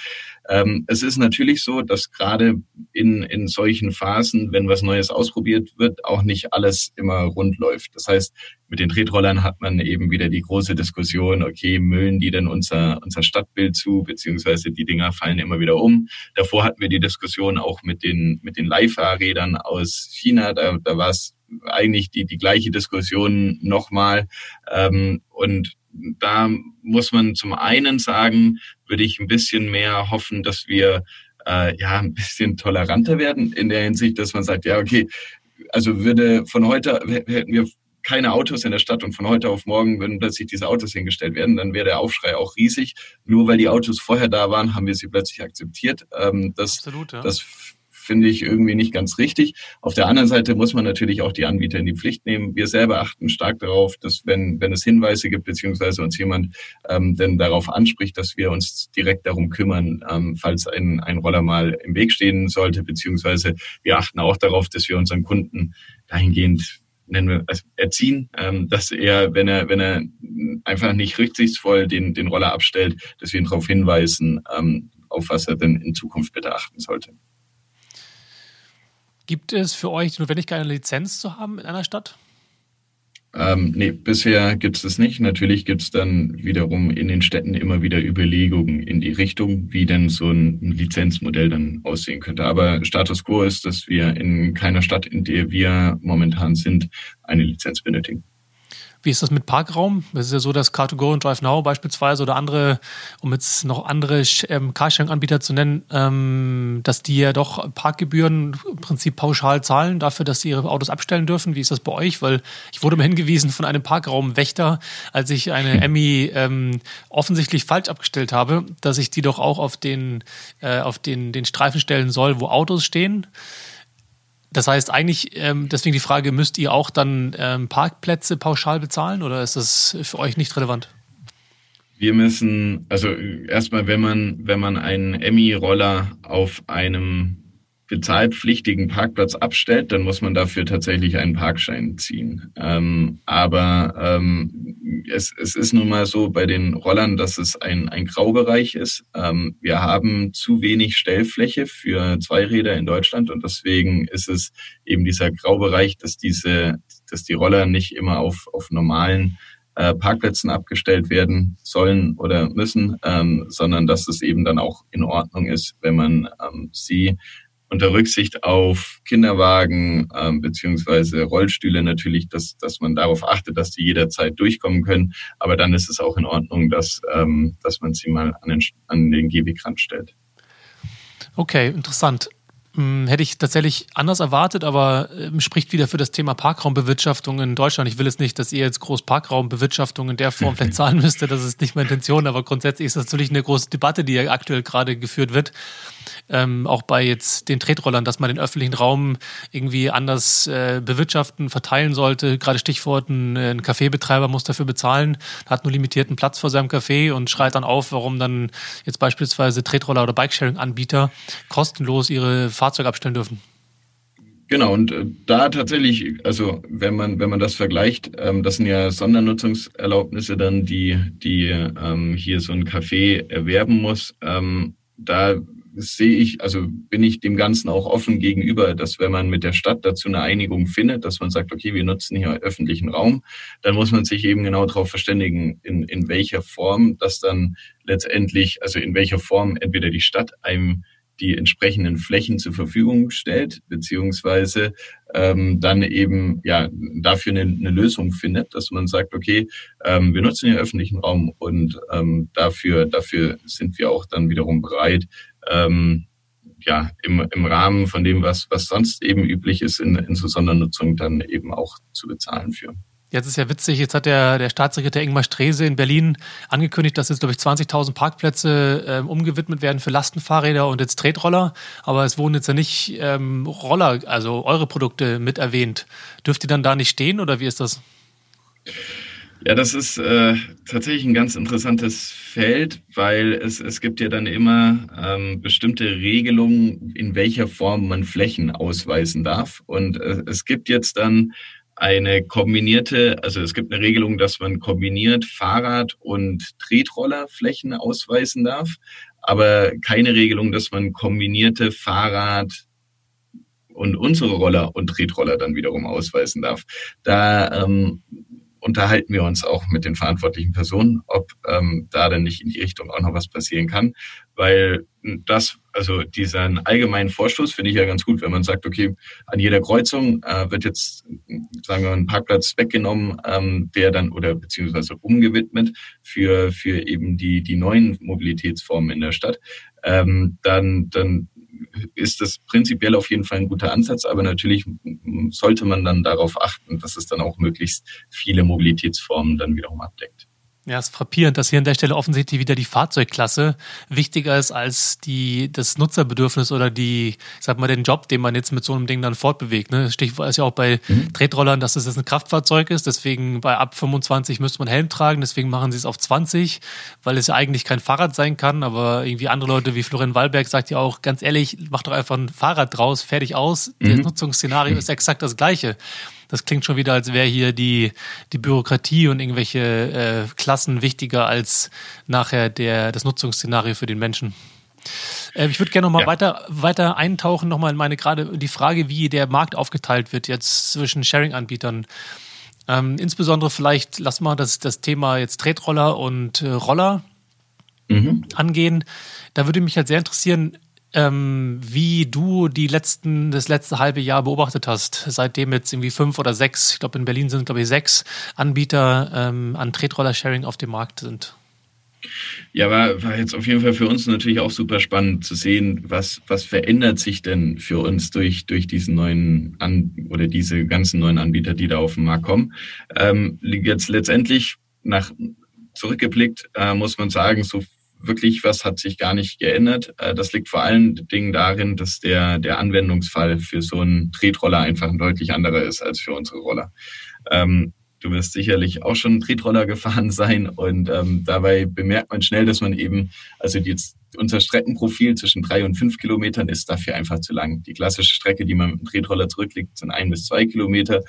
Ähm, es ist natürlich so, dass gerade in, in solchen Phasen, wenn was Neues ausprobiert wird, auch nicht alles immer rund läuft. Das heißt, mit den Tretrollern hat man eben wieder die große Diskussion, okay, müllen die denn unser, unser Stadtbild zu, beziehungsweise die Dinger fallen immer wieder um. Davor hatten wir die Diskussion auch mit den, mit den Leihfahrrädern aus China. Da, da war es eigentlich die, die gleiche Diskussion nochmal. Ähm, und da muss man zum einen sagen, würde ich ein bisschen mehr hoffen, dass wir äh, ja ein bisschen toleranter werden in der Hinsicht, dass man sagt, ja, okay, also würde von heute hätten wir keine Autos in der Stadt und von heute auf morgen würden plötzlich diese Autos hingestellt werden, dann wäre der Aufschrei auch riesig. Nur weil die Autos vorher da waren, haben wir sie plötzlich akzeptiert. Ähm, das, Absolut, ja. das finde ich irgendwie nicht ganz richtig. Auf der anderen Seite muss man natürlich auch die Anbieter in die Pflicht nehmen. Wir selber achten stark darauf, dass wenn, wenn es Hinweise gibt, beziehungsweise uns jemand ähm, denn darauf anspricht, dass wir uns direkt darum kümmern, ähm, falls ein, ein Roller mal im Weg stehen sollte, beziehungsweise wir achten auch darauf, dass wir unseren Kunden dahingehend nennen wir also erziehen, ähm, dass er, wenn er, wenn er einfach nicht rücksichtsvoll den, den Roller abstellt, dass wir ihn darauf hinweisen, ähm, auf was er denn in Zukunft bitte achten sollte. Gibt es für euch die Notwendigkeit, eine Lizenz zu haben in einer Stadt? Ähm, nee, bisher gibt es das nicht. Natürlich gibt es dann wiederum in den Städten immer wieder Überlegungen in die Richtung, wie denn so ein Lizenzmodell dann aussehen könnte. Aber Status quo ist, dass wir in keiner Stadt, in der wir momentan sind, eine Lizenz benötigen. Wie ist das mit Parkraum? Es ist ja so, dass Car2Go und DriveNow beispielsweise oder andere, um jetzt noch andere ähm, Carsharing-Anbieter zu nennen, ähm, dass die ja doch Parkgebühren im Prinzip pauschal zahlen dafür, dass sie ihre Autos abstellen dürfen. Wie ist das bei euch? Weil ich wurde mal hingewiesen von einem Parkraumwächter, als ich eine Emmy ähm, offensichtlich falsch abgestellt habe, dass ich die doch auch auf den, äh, auf den, den Streifen stellen soll, wo Autos stehen. Das heißt eigentlich, ähm, deswegen die Frage, müsst ihr auch dann ähm, Parkplätze pauschal bezahlen oder ist das für euch nicht relevant? Wir müssen, also erstmal, wenn man, wenn man einen Emmy-Roller auf einem bezahlpflichtigen Parkplatz abstellt, dann muss man dafür tatsächlich einen Parkschein ziehen. Ähm, aber ähm, es, es ist nun mal so bei den Rollern, dass es ein, ein Graubereich ist. Ähm, wir haben zu wenig Stellfläche für Zweiräder in Deutschland und deswegen ist es eben dieser Graubereich, dass diese, dass die Roller nicht immer auf, auf normalen äh, Parkplätzen abgestellt werden sollen oder müssen, ähm, sondern dass es eben dann auch in Ordnung ist, wenn man ähm, sie unter Rücksicht auf Kinderwagen ähm, beziehungsweise Rollstühle natürlich, dass, dass man darauf achtet, dass die jederzeit durchkommen können. Aber dann ist es auch in Ordnung, dass, ähm, dass man sie mal an den, an den Gehwegrand stellt. Okay, interessant. Hm, hätte ich tatsächlich anders erwartet, aber ähm, spricht wieder für das Thema Parkraumbewirtschaftung in Deutschland. Ich will jetzt nicht, dass ihr jetzt groß Parkraumbewirtschaftung in der Form vielleicht zahlen müsste. Das ist nicht meine Intention, aber grundsätzlich ist das natürlich eine große Debatte, die ja aktuell gerade geführt wird. Ähm, auch bei jetzt den Tretrollern, dass man den öffentlichen Raum irgendwie anders äh, bewirtschaften, verteilen sollte. Gerade Stichwort, ein, ein Kaffeebetreiber muss dafür bezahlen, hat nur limitierten Platz vor seinem Café und schreit dann auf, warum dann jetzt beispielsweise Tretroller oder Bikesharing-Anbieter kostenlos ihre Fahrzeug abstellen dürfen. Genau, und äh, da tatsächlich, also wenn man, wenn man das vergleicht, ähm, das sind ja Sondernutzungserlaubnisse dann, die, die ähm, hier so ein Café erwerben muss. Ähm, da sehe ich, also bin ich dem Ganzen auch offen gegenüber, dass wenn man mit der Stadt dazu eine Einigung findet, dass man sagt, okay, wir nutzen hier öffentlichen Raum, dann muss man sich eben genau darauf verständigen, in, in welcher Form das dann letztendlich, also in welcher Form entweder die Stadt einem die entsprechenden Flächen zur Verfügung stellt, beziehungsweise ähm, dann eben ja dafür eine, eine Lösung findet, dass man sagt, okay, ähm, wir nutzen den öffentlichen Raum und ähm, dafür dafür sind wir auch dann wiederum bereit, ähm, ja im, im Rahmen von dem, was was sonst eben üblich ist in, in so Sondernutzung, dann eben auch zu bezahlen für. Jetzt ist ja witzig, jetzt hat der, der Staatssekretär Ingmar Strese in Berlin angekündigt, dass jetzt, glaube ich, 20.000 Parkplätze ähm, umgewidmet werden für Lastenfahrräder und jetzt Tretroller. Aber es wurden jetzt ja nicht ähm, Roller, also eure Produkte mit erwähnt. Dürft ihr dann da nicht stehen oder wie ist das? Ja, das ist äh, tatsächlich ein ganz interessantes Feld, weil es, es gibt ja dann immer ähm, bestimmte Regelungen, in welcher Form man Flächen ausweisen darf. Und äh, es gibt jetzt dann eine kombinierte, also es gibt eine Regelung, dass man kombiniert Fahrrad- und Tretrollerflächen ausweisen darf, aber keine Regelung, dass man kombinierte Fahrrad- und unsere Roller und Tretroller dann wiederum ausweisen darf. Da ähm, unterhalten wir uns auch mit den verantwortlichen Personen, ob ähm, da denn nicht in die Richtung auch noch was passieren kann, weil das, also diesen allgemeinen Vorstoß finde ich ja ganz gut, wenn man sagt, okay, an jeder Kreuzung äh, wird jetzt, sagen wir, ein Parkplatz weggenommen, ähm, der dann oder beziehungsweise umgewidmet für für eben die die neuen Mobilitätsformen in der Stadt. Ähm, dann dann ist das prinzipiell auf jeden Fall ein guter Ansatz, aber natürlich sollte man dann darauf achten, dass es dann auch möglichst viele Mobilitätsformen dann wiederum abdeckt. Ja, es ist frappierend, dass hier an der Stelle offensichtlich wieder die Fahrzeugklasse wichtiger ist als die, das Nutzerbedürfnis oder die, ich sag mal, den Job, den man jetzt mit so einem Ding dann fortbewegt. Ne? Stichwort ist ja auch bei mhm. Tretrollern, dass es jetzt ein Kraftfahrzeug ist. Deswegen bei ab 25 müsste man Helm tragen. Deswegen machen sie es auf 20, weil es ja eigentlich kein Fahrrad sein kann. Aber irgendwie andere Leute wie Florian Wallberg sagt ja auch, ganz ehrlich, mach doch einfach ein Fahrrad draus, fertig aus. Mhm. Das Nutzungsszenario ist exakt das gleiche. Das klingt schon wieder, als wäre hier die, die Bürokratie und irgendwelche äh, Klassen wichtiger als nachher der, das Nutzungsszenario für den Menschen. Äh, ich würde gerne noch mal ja. weiter, weiter eintauchen, noch mal in meine gerade die Frage, wie der Markt aufgeteilt wird jetzt zwischen Sharing-Anbietern. Ähm, insbesondere vielleicht, lass mal das, das Thema jetzt Tretroller und äh, Roller mhm. angehen. Da würde mich halt sehr interessieren, ähm, wie du die letzten, das letzte halbe Jahr beobachtet hast, seitdem jetzt irgendwie fünf oder sechs, ich glaube in Berlin sind glaube ich sechs Anbieter ähm, an Tretroller-Sharing auf dem Markt sind. Ja, war, war jetzt auf jeden Fall für uns natürlich auch super spannend zu sehen, was, was verändert sich denn für uns durch, durch diesen neuen An oder diese ganzen neuen Anbieter, die da auf den Markt kommen. Ähm, jetzt letztendlich nach zurückgeblickt, äh, muss man sagen, so wirklich was hat sich gar nicht geändert. Äh, das liegt vor allen Dingen darin, dass der, der Anwendungsfall für so einen Tretroller einfach ein deutlich anderer ist als für unsere Roller. Ähm, Du wirst sicherlich auch schon Tretroller gefahren sein und ähm, dabei bemerkt man schnell, dass man eben, also jetzt unser Streckenprofil zwischen drei und fünf Kilometern ist dafür einfach zu lang. Die klassische Strecke, die man mit dem Tretroller zurücklegt, sind ein bis zwei Kilometer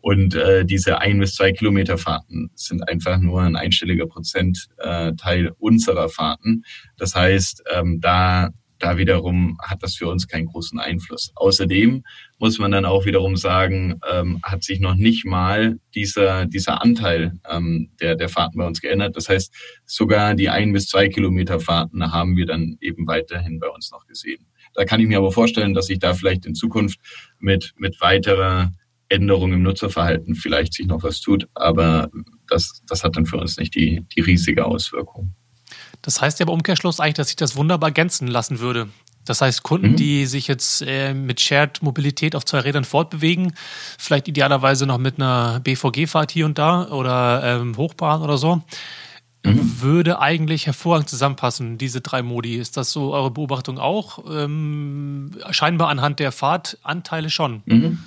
und äh, diese ein bis zwei Kilometer Fahrten sind einfach nur ein einstelliger Prozentteil äh, unserer Fahrten. Das heißt, ähm, da da wiederum hat das für uns keinen großen Einfluss. Außerdem muss man dann auch wiederum sagen, ähm, hat sich noch nicht mal dieser, dieser Anteil ähm, der, der Fahrten bei uns geändert. Das heißt, sogar die ein bis zwei Kilometer Fahrten haben wir dann eben weiterhin bei uns noch gesehen. Da kann ich mir aber vorstellen, dass sich da vielleicht in Zukunft mit, mit weiterer Änderung im Nutzerverhalten vielleicht sich noch was tut. Aber das, das hat dann für uns nicht die, die riesige Auswirkung. Das heißt ja im Umkehrschluss eigentlich, dass sich das wunderbar ergänzen lassen würde. Das heißt, Kunden, mhm. die sich jetzt äh, mit Shared Mobilität auf zwei Rädern fortbewegen, vielleicht idealerweise noch mit einer BVG-Fahrt hier und da oder ähm, Hochbahn oder so, mhm. würde eigentlich hervorragend zusammenpassen, diese drei Modi. Ist das so eure Beobachtung auch? Ähm, scheinbar anhand der Fahrtanteile schon. Mhm.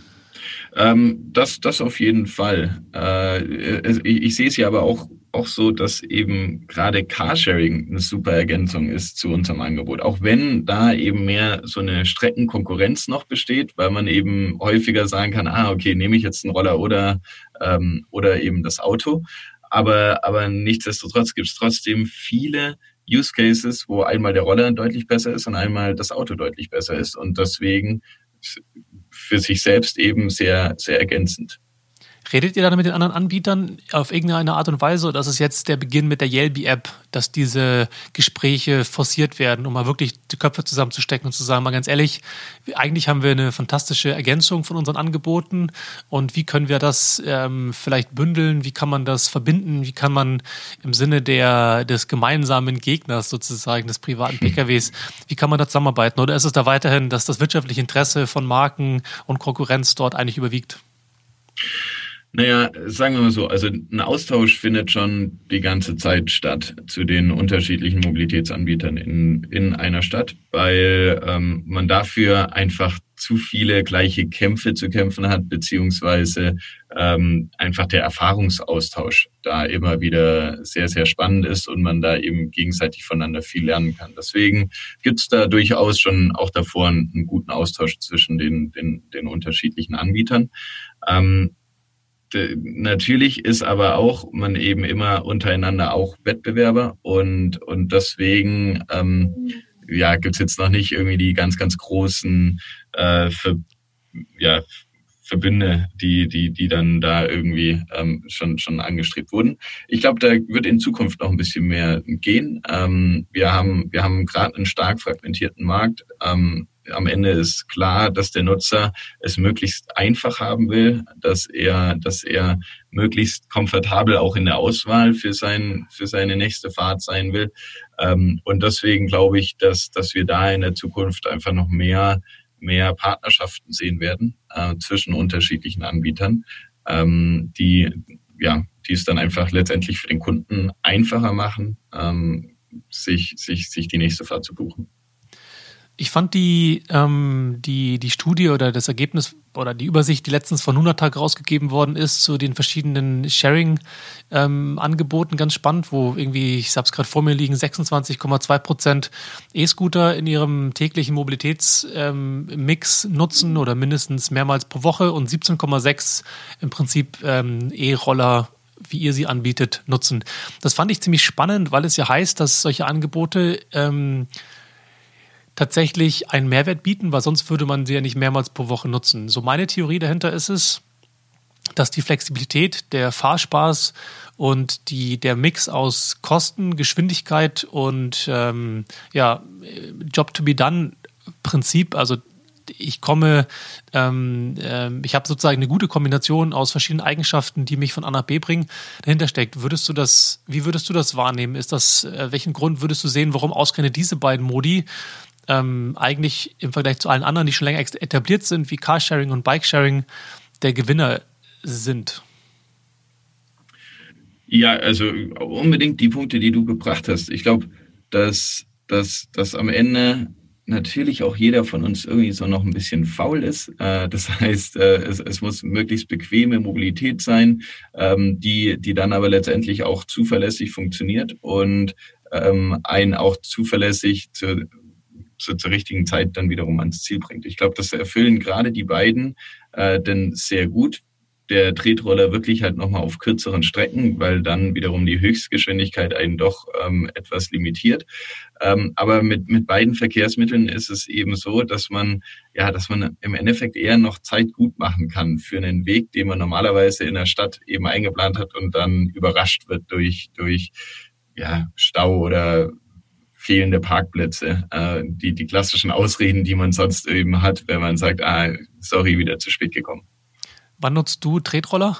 Ähm, das, das auf jeden Fall. Äh, ich, ich sehe es ja aber auch auch so, dass eben gerade Carsharing eine super Ergänzung ist zu unserem Angebot. Auch wenn da eben mehr so eine Streckenkonkurrenz noch besteht, weil man eben häufiger sagen kann, ah, okay, nehme ich jetzt einen Roller oder, ähm, oder eben das Auto. Aber, aber nichtsdestotrotz gibt es trotzdem viele Use Cases, wo einmal der Roller deutlich besser ist und einmal das Auto deutlich besser ist und deswegen für sich selbst eben sehr, sehr ergänzend. Redet ihr dann mit den anderen Anbietern auf irgendeine Art und Weise oder ist es jetzt der Beginn mit der Yelby-App, dass diese Gespräche forciert werden, um mal wirklich die Köpfe zusammenzustecken und zu sagen, mal ganz ehrlich, eigentlich haben wir eine fantastische Ergänzung von unseren Angeboten und wie können wir das ähm, vielleicht bündeln, wie kann man das verbinden, wie kann man im Sinne der, des gemeinsamen Gegners sozusagen, des privaten PKWs, wie kann man da zusammenarbeiten? Oder ist es da weiterhin, dass das wirtschaftliche Interesse von Marken und Konkurrenz dort eigentlich überwiegt? Naja, sagen wir mal so, also ein Austausch findet schon die ganze Zeit statt zu den unterschiedlichen Mobilitätsanbietern in, in einer Stadt, weil ähm, man dafür einfach zu viele gleiche Kämpfe zu kämpfen hat, beziehungsweise ähm, einfach der Erfahrungsaustausch da immer wieder sehr, sehr spannend ist und man da eben gegenseitig voneinander viel lernen kann. Deswegen gibt's da durchaus schon auch davor einen, einen guten Austausch zwischen den, den, den unterschiedlichen Anbietern. Ähm, natürlich ist aber auch man eben immer untereinander auch Wettbewerber und, und deswegen ähm, ja, gibt's jetzt noch nicht irgendwie die ganz, ganz großen äh, Ver, ja, Verbünde, die, die, die dann da irgendwie ähm, schon, schon angestrebt wurden. Ich glaube, da wird in Zukunft noch ein bisschen mehr gehen. Ähm, wir haben, wir haben gerade einen stark fragmentierten Markt. Ähm, am Ende ist klar, dass der Nutzer es möglichst einfach haben will, dass er, dass er möglichst komfortabel auch in der Auswahl für sein, für seine nächste Fahrt sein will. Ähm, und deswegen glaube ich, dass, dass wir da in der Zukunft einfach noch mehr, mehr Partnerschaften sehen werden äh, zwischen unterschiedlichen Anbietern, ähm, die, ja, die es dann einfach letztendlich für den Kunden einfacher machen, ähm, sich, sich, sich die nächste Fahrt zu buchen. Ich fand die, ähm, die, die Studie oder das Ergebnis oder die Übersicht, die letztens von Hundertag rausgegeben worden ist, zu den verschiedenen Sharing-Angeboten ähm, ganz spannend, wo irgendwie, ich habe es gerade vor mir liegen, 26,2 Prozent E-Scooter in ihrem täglichen Mobilitätsmix ähm, nutzen oder mindestens mehrmals pro Woche und 17,6 im Prinzip ähm, E-Roller wie ihr sie anbietet, nutzen. Das fand ich ziemlich spannend, weil es ja heißt, dass solche Angebote ähm, tatsächlich einen Mehrwert bieten, weil sonst würde man sie ja nicht mehrmals pro Woche nutzen. So meine Theorie dahinter ist es, dass die Flexibilität, der Fahrspaß und die, der Mix aus Kosten, Geschwindigkeit und ähm, ja, Job to be done Prinzip, also ich komme, ähm, äh, ich habe sozusagen eine gute Kombination aus verschiedenen Eigenschaften, die mich von A nach B bringen, dahinter steckt. Würdest du das, wie würdest du das wahrnehmen? Ist das, äh, welchen Grund würdest du sehen, warum ausgerechnet diese beiden Modi ähm, eigentlich im Vergleich zu allen anderen, die schon länger etabliert sind, wie Carsharing und Bikesharing, der Gewinner sind? Ja, also unbedingt die Punkte, die du gebracht hast. Ich glaube, dass, dass, dass am Ende natürlich auch jeder von uns irgendwie so noch ein bisschen faul ist. Äh, das heißt, äh, es, es muss möglichst bequeme Mobilität sein, ähm, die, die dann aber letztendlich auch zuverlässig funktioniert und ähm, einen auch zuverlässig zu, zu, zur richtigen Zeit dann wiederum ans Ziel bringt. Ich glaube, das erfüllen gerade die beiden äh, denn sehr gut. Der Tretroller wirklich halt nochmal auf kürzeren Strecken, weil dann wiederum die Höchstgeschwindigkeit einen doch ähm, etwas limitiert. Ähm, aber mit, mit beiden Verkehrsmitteln ist es eben so, dass man, ja, dass man im Endeffekt eher noch Zeit gut machen kann für einen Weg, den man normalerweise in der Stadt eben eingeplant hat und dann überrascht wird durch, durch ja, Stau oder fehlende Parkplätze, äh, die, die klassischen Ausreden, die man sonst eben hat, wenn man sagt, ah, sorry, wieder zu spät gekommen. Wann nutzt du Tretroller?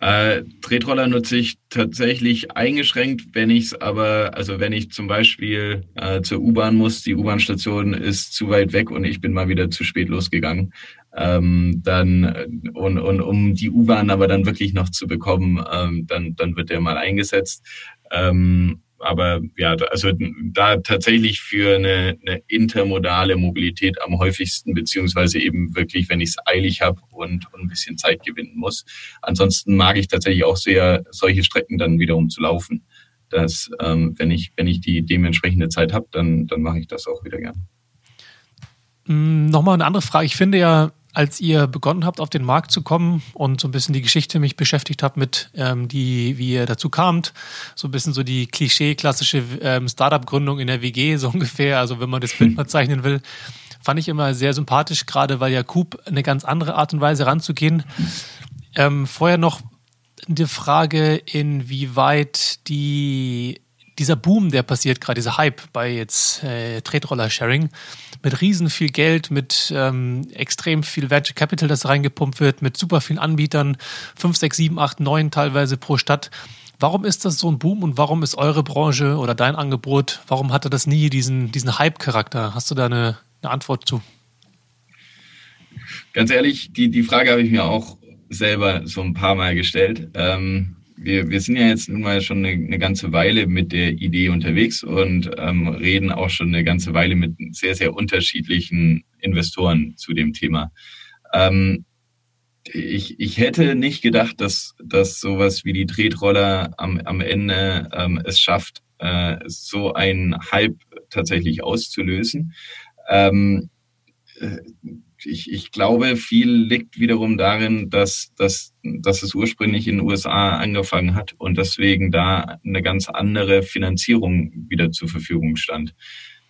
Äh, Tretroller nutze ich tatsächlich eingeschränkt, wenn ich es aber, also wenn ich zum Beispiel äh, zur U-Bahn muss, die U-Bahn-Station ist zu weit weg und ich bin mal wieder zu spät losgegangen, ähm, dann und, und um die U-Bahn aber dann wirklich noch zu bekommen, ähm, dann, dann wird der mal eingesetzt. Ähm, aber ja, also da tatsächlich für eine, eine intermodale Mobilität am häufigsten, beziehungsweise eben wirklich, wenn ich es eilig habe und, und ein bisschen Zeit gewinnen muss. Ansonsten mag ich tatsächlich auch sehr, solche Strecken dann wiederum zu laufen. Dass ähm, wenn ich, wenn ich die dementsprechende Zeit habe, dann, dann mache ich das auch wieder gern. Mm, nochmal eine andere Frage. Ich finde ja, als ihr begonnen habt, auf den Markt zu kommen und so ein bisschen die Geschichte mich beschäftigt habt mit, ähm, die, wie ihr dazu kamt, so ein bisschen so die Klischee-klassische ähm, Startup-Gründung in der WG, so ungefähr, also wenn man das Bild mal zeichnen will, fand ich immer sehr sympathisch, gerade weil ja Coop eine ganz andere Art und Weise ranzugehen. Ähm, vorher noch die Frage, inwieweit die dieser Boom, der passiert gerade, dieser Hype bei jetzt äh, Tretroller-Sharing, mit riesen viel Geld, mit ähm, extrem viel Venture Capital, das reingepumpt wird, mit super vielen Anbietern, fünf, sechs, sieben, acht, neun teilweise pro Stadt. Warum ist das so ein Boom und warum ist eure Branche oder dein Angebot, warum hatte das nie diesen, diesen Hype-Charakter? Hast du da eine, eine Antwort zu? Ganz ehrlich, die, die Frage habe ich mir auch selber so ein paar Mal gestellt. Ähm, wir, wir sind ja jetzt nun mal schon eine, eine ganze Weile mit der Idee unterwegs und ähm, reden auch schon eine ganze Weile mit sehr, sehr unterschiedlichen Investoren zu dem Thema. Ähm, ich, ich hätte nicht gedacht, dass, dass sowas wie die Tretroller am, am Ende ähm, es schafft, äh, so einen Hype tatsächlich auszulösen. Ähm, äh, ich, ich glaube, viel liegt wiederum darin, dass, dass, dass es ursprünglich in den USA angefangen hat und deswegen da eine ganz andere Finanzierung wieder zur Verfügung stand.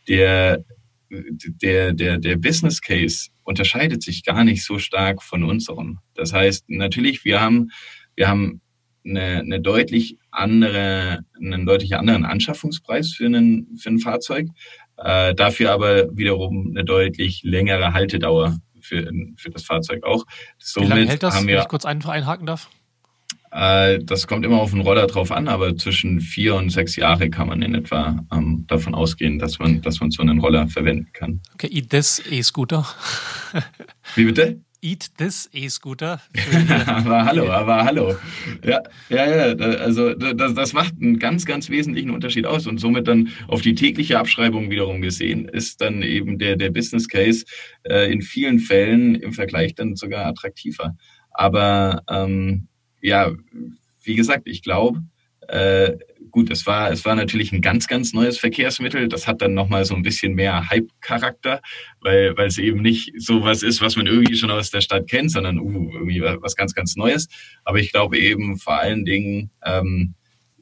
Der, der, der, der Business Case unterscheidet sich gar nicht so stark von unserem. Das heißt, natürlich, wir haben, wir haben eine, eine deutlich andere, einen deutlich anderen Anschaffungspreis für, einen, für ein Fahrzeug, äh, dafür aber wiederum eine deutlich längere Haltedauer für, für das Fahrzeug auch. Somit Wie lange hält das, haben wir, wenn ich kurz ein, einhaken darf? Äh, das kommt immer auf den Roller drauf an, aber zwischen vier und sechs Jahre kann man in etwa ähm, davon ausgehen, dass man, dass man so einen Roller verwenden kann. Okay, this E-Scooter. Wie bitte? Eat This E-Scooter. aber hallo, aber hallo. Ja, ja, ja, also das, das macht einen ganz, ganz wesentlichen Unterschied aus und somit dann auf die tägliche Abschreibung wiederum gesehen, ist dann eben der, der Business Case äh, in vielen Fällen im Vergleich dann sogar attraktiver. Aber ähm, ja, wie gesagt, ich glaube, äh, gut, es war, es war natürlich ein ganz, ganz neues Verkehrsmittel. Das hat dann nochmal so ein bisschen mehr Hype-Charakter, weil, weil es eben nicht so was ist, was man irgendwie schon aus der Stadt kennt, sondern uh, irgendwie was ganz, ganz Neues. Aber ich glaube eben vor allen Dingen, ähm,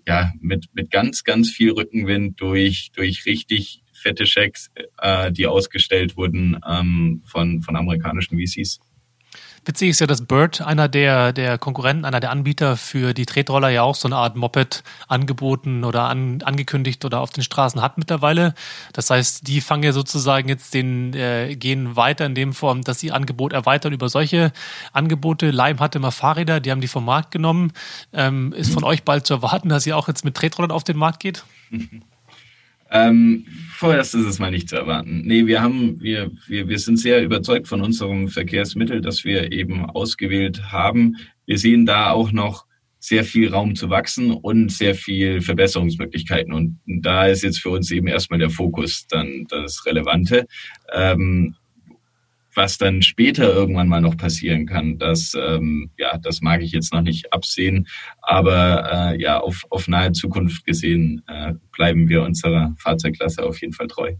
ja, mit, mit ganz, ganz viel Rückenwind durch, durch richtig fette Schecks, äh, die ausgestellt wurden ähm, von, von amerikanischen VCs. Witzig ist ja, dass Bird, einer der, der Konkurrenten, einer der Anbieter für die Tretroller, ja auch so eine Art Moped angeboten oder an, angekündigt oder auf den Straßen hat mittlerweile. Das heißt, die fangen ja sozusagen jetzt den, äh, gehen weiter in dem Form, dass sie Angebot erweitern über solche Angebote. Lime hatte immer Fahrräder, die haben die vom Markt genommen. Ähm, ist von euch bald zu erwarten, dass ihr auch jetzt mit Tretrollern auf den Markt geht? Ähm, vorerst ist es mal nicht zu erwarten. Nee, wir haben, wir, wir, wir sind sehr überzeugt von unserem Verkehrsmittel, das wir eben ausgewählt haben. Wir sehen da auch noch sehr viel Raum zu wachsen und sehr viel Verbesserungsmöglichkeiten. Und da ist jetzt für uns eben erstmal der Fokus dann das Relevante. Ähm, was dann später irgendwann mal noch passieren kann, das, ähm, ja, das mag ich jetzt noch nicht absehen. Aber äh, ja, auf, auf nahe Zukunft gesehen äh, bleiben wir unserer Fahrzeugklasse auf jeden Fall treu.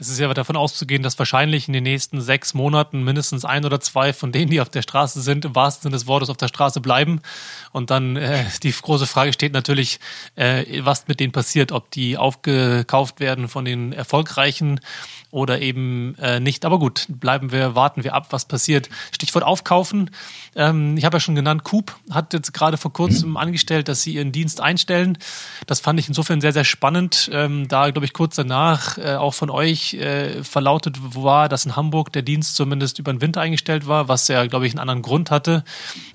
Es ist ja davon auszugehen, dass wahrscheinlich in den nächsten sechs Monaten mindestens ein oder zwei von denen, die auf der Straße sind, im wahrsten Sinne des Wortes auf der Straße bleiben. Und dann äh, die große Frage steht natürlich, äh, was mit denen passiert, ob die aufgekauft werden von den erfolgreichen oder eben äh, nicht. Aber gut, bleiben wir, warten wir ab, was passiert. Stichwort aufkaufen. Ähm, ich habe ja schon genannt, Coop hat jetzt gerade vor kurzem mhm. angestellt, dass sie ihren Dienst einstellen. Das fand ich insofern sehr, sehr spannend. Ähm, da, glaube ich, kurz danach äh, auch von euch äh, verlautet war, dass in Hamburg der Dienst zumindest über den Winter eingestellt war, was ja, glaube ich, einen anderen Grund hatte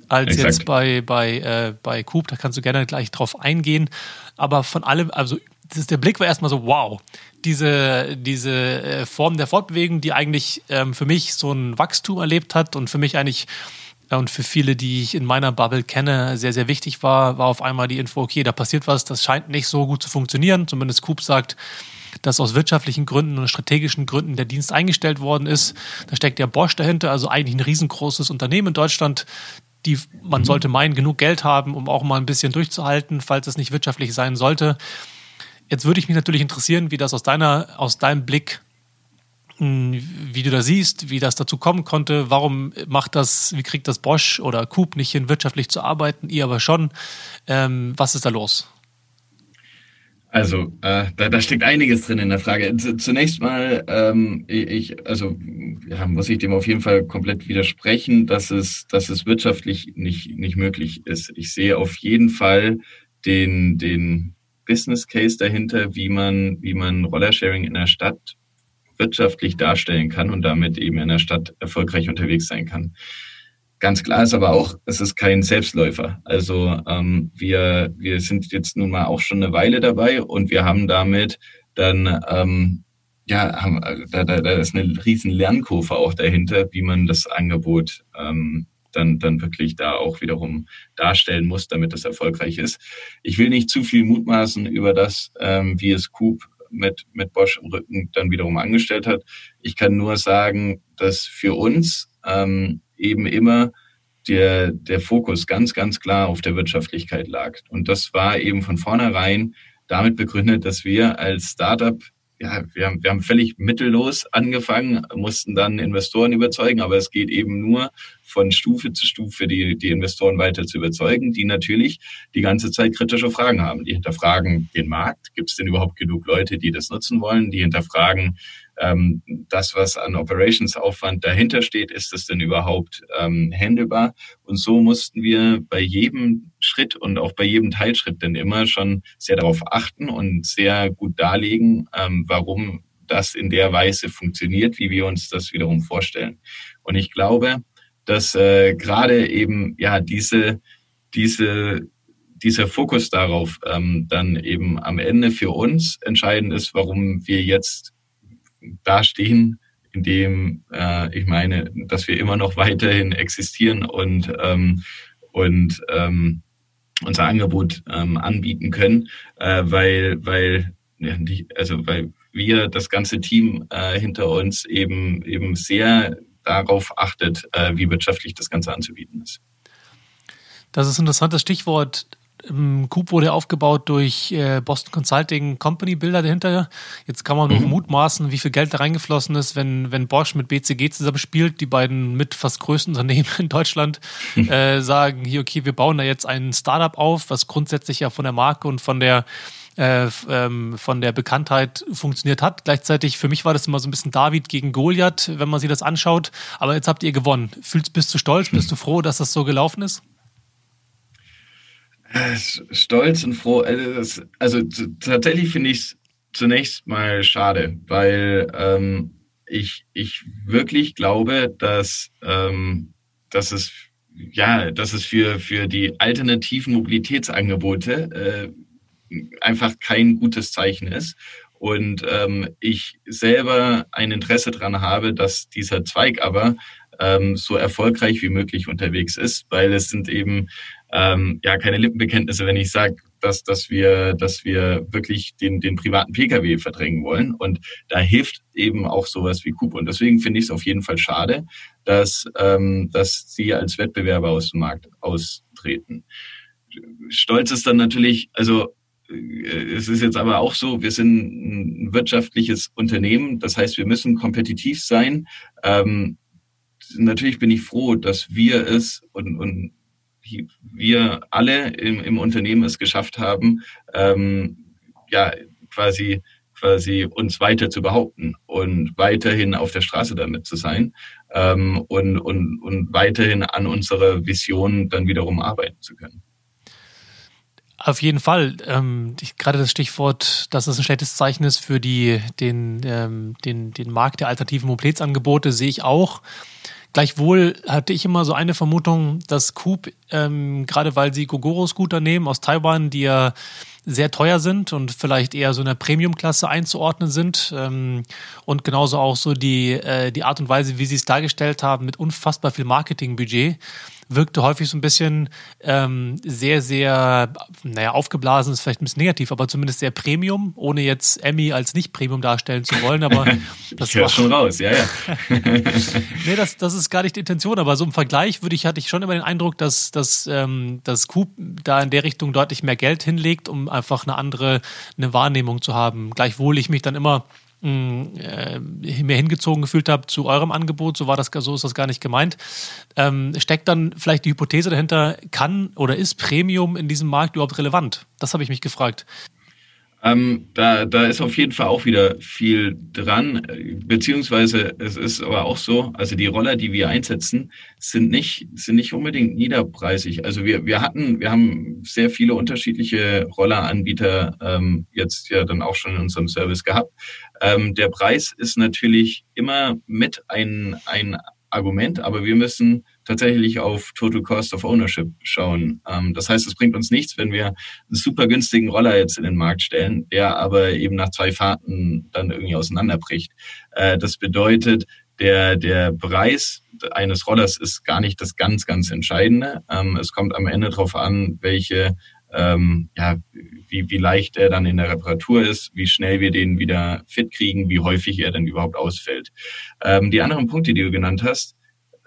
als Exakt. jetzt bei, bei, äh, bei Coop. Da kannst du gerne gleich drauf eingehen. Aber von allem, also das, der Blick war erstmal so, wow, diese, diese äh, Form der Fortbewegung, die eigentlich ähm, für mich so ein Wachstum erlebt hat und für mich eigentlich äh, und für viele, die ich in meiner Bubble kenne, sehr, sehr wichtig war, war auf einmal die Info, okay, da passiert was, das scheint nicht so gut zu funktionieren. Zumindest Coop sagt, dass aus wirtschaftlichen Gründen und strategischen Gründen der Dienst eingestellt worden ist. Da steckt ja Bosch dahinter, also eigentlich ein riesengroßes Unternehmen in Deutschland, die man mhm. sollte meinen, genug Geld haben, um auch mal ein bisschen durchzuhalten, falls es nicht wirtschaftlich sein sollte. Jetzt würde ich mich natürlich interessieren, wie das aus deiner, aus deinem Blick, hm, wie du da siehst, wie das dazu kommen konnte. Warum macht das, wie kriegt das Bosch oder Coop nicht hin, wirtschaftlich zu arbeiten, ihr aber schon? Ähm, was ist da los? Also, äh, da, da steckt einiges drin in der Frage. Zunächst mal, ähm, ich, also ja, muss ich dem auf jeden Fall komplett widersprechen, dass es, dass es wirtschaftlich nicht, nicht möglich ist. Ich sehe auf jeden Fall den, den, Business Case dahinter, wie man, wie man Rollersharing in der Stadt wirtschaftlich darstellen kann und damit eben in der Stadt erfolgreich unterwegs sein kann. Ganz klar ist aber auch, es ist kein Selbstläufer. Also ähm, wir, wir sind jetzt nun mal auch schon eine Weile dabei und wir haben damit dann ähm, ja, haben, da, da, da ist eine riesen Lernkurve auch dahinter, wie man das Angebot ähm, dann, dann wirklich da auch wiederum darstellen muss, damit es erfolgreich ist. Ich will nicht zu viel mutmaßen über das, ähm, wie es Coop mit, mit Bosch im Rücken dann wiederum angestellt hat. Ich kann nur sagen, dass für uns ähm, eben immer der, der Fokus ganz, ganz klar auf der Wirtschaftlichkeit lag. Und das war eben von vornherein damit begründet, dass wir als Startup ja, wir haben, wir haben völlig mittellos angefangen, mussten dann Investoren überzeugen, aber es geht eben nur von Stufe zu Stufe die, die Investoren weiter zu überzeugen, die natürlich die ganze Zeit kritische Fragen haben. Die hinterfragen den Markt. Gibt es denn überhaupt genug Leute, die das nutzen wollen? Die hinterfragen ähm, das, was an Operationsaufwand dahinter steht. Ist das denn überhaupt ähm, handelbar? Und so mussten wir bei jedem Schritt und auch bei jedem Teilschritt denn immer schon sehr darauf achten und sehr gut darlegen, ähm, warum das in der Weise funktioniert, wie wir uns das wiederum vorstellen. Und ich glaube, dass äh, gerade eben ja diese diese dieser Fokus darauf ähm, dann eben am Ende für uns entscheidend ist, warum wir jetzt da stehen, in dem äh, ich meine, dass wir immer noch weiterhin existieren und ähm, und ähm, unser Angebot ähm, anbieten können, äh, weil weil ja, die, also weil wir das ganze Team äh, hinter uns eben eben sehr darauf achtet, äh, wie wirtschaftlich das Ganze anzubieten ist. Das ist ein interessantes Stichwort. Coop wurde aufgebaut durch äh, Boston Consulting Company Bilder dahinter. Jetzt kann man nur mhm. mutmaßen, wie viel Geld da reingeflossen ist, wenn, wenn Bosch mit BCG zusammenspielt, die beiden mit fast größten Unternehmen in Deutschland, mhm. äh, sagen hier, okay, wir bauen da jetzt ein Startup auf, was grundsätzlich ja von der Marke und von der äh, ähm, von der Bekanntheit funktioniert hat. Gleichzeitig, für mich war das immer so ein bisschen David gegen Goliath, wenn man sich das anschaut. Aber jetzt habt ihr gewonnen. Fühlst, bist du stolz? Bist du froh, dass das so gelaufen ist? Äh, stolz und froh. Also, also tatsächlich finde ich es zunächst mal schade, weil ähm, ich, ich wirklich glaube, dass, ähm, dass es ja, dass es für, für die alternativen Mobilitätsangebote äh, einfach kein gutes Zeichen ist. Und ähm, ich selber ein Interesse daran habe, dass dieser Zweig aber ähm, so erfolgreich wie möglich unterwegs ist, weil es sind eben ähm, ja keine Lippenbekenntnisse, wenn ich sage, dass, dass wir, dass wir wirklich den, den privaten Pkw verdrängen wollen. Und da hilft eben auch sowas wie Coop. Und deswegen finde ich es auf jeden Fall schade, dass, ähm, dass sie als Wettbewerber aus dem Markt austreten. Stolz ist dann natürlich, also äh, es ist jetzt aber auch so, wir sind ein wirtschaftliches Unternehmen, das heißt, wir müssen kompetitiv sein. Ähm, natürlich bin ich froh, dass wir es und, und wir alle im, im Unternehmen es geschafft haben, ähm, ja, quasi quasi uns weiter zu behaupten und weiterhin auf der Straße damit zu sein ähm, und, und, und weiterhin an unserer Vision dann wiederum arbeiten zu können. Auf jeden Fall. Ähm, ich, gerade das Stichwort, dass es ein schlechtes Zeichen ist für die, den, ähm, den, den Markt der alternativen Mobilitätsangebote, sehe ich auch. Gleichwohl hatte ich immer so eine Vermutung, dass Coop, ähm, gerade weil sie Gogoro-Scooter nehmen aus Taiwan, die ja sehr teuer sind und vielleicht eher so in der Premium-Klasse einzuordnen sind. Ähm, und genauso auch so die, äh, die Art und Weise, wie sie es dargestellt haben, mit unfassbar viel Marketingbudget, wirkte häufig so ein bisschen ähm, sehr, sehr, naja, aufgeblasen ist vielleicht ein bisschen negativ, aber zumindest sehr Premium, ohne jetzt Emmy als nicht Premium darstellen zu wollen. Aber das ich war schon raus, ja, ja. nee, das, das ist gar nicht die Intention, aber so im Vergleich würde ich, hatte ich schon immer den Eindruck, dass, dass, ähm, dass Coop da in der Richtung deutlich mehr Geld hinlegt, um einfach eine andere, eine Wahrnehmung zu haben. Gleichwohl ich mich dann immer mehr hingezogen gefühlt habe zu eurem Angebot, so war das, so ist das gar nicht gemeint. Ähm, steckt dann vielleicht die Hypothese dahinter, kann oder ist Premium in diesem Markt überhaupt relevant? Das habe ich mich gefragt. Ähm, da, da ist auf jeden Fall auch wieder viel dran, beziehungsweise es ist aber auch so, also die Roller, die wir einsetzen, sind nicht, sind nicht unbedingt niederpreisig. Also wir, wir hatten, wir haben sehr viele unterschiedliche Rolleranbieter ähm, jetzt ja dann auch schon in unserem Service gehabt. Ähm, der Preis ist natürlich immer mit ein, ein Argument, aber wir müssen tatsächlich auf Total Cost of Ownership schauen. Ähm, das heißt, es bringt uns nichts, wenn wir einen super günstigen Roller jetzt in den Markt stellen, der aber eben nach zwei Fahrten dann irgendwie auseinanderbricht. Äh, das bedeutet, der, der Preis eines Rollers ist gar nicht das ganz, ganz Entscheidende. Ähm, es kommt am Ende darauf an, welche ähm, ja, wie, wie leicht er dann in der Reparatur ist, wie schnell wir den wieder fit kriegen, wie häufig er dann überhaupt ausfällt. Ähm, die anderen Punkte, die du genannt hast,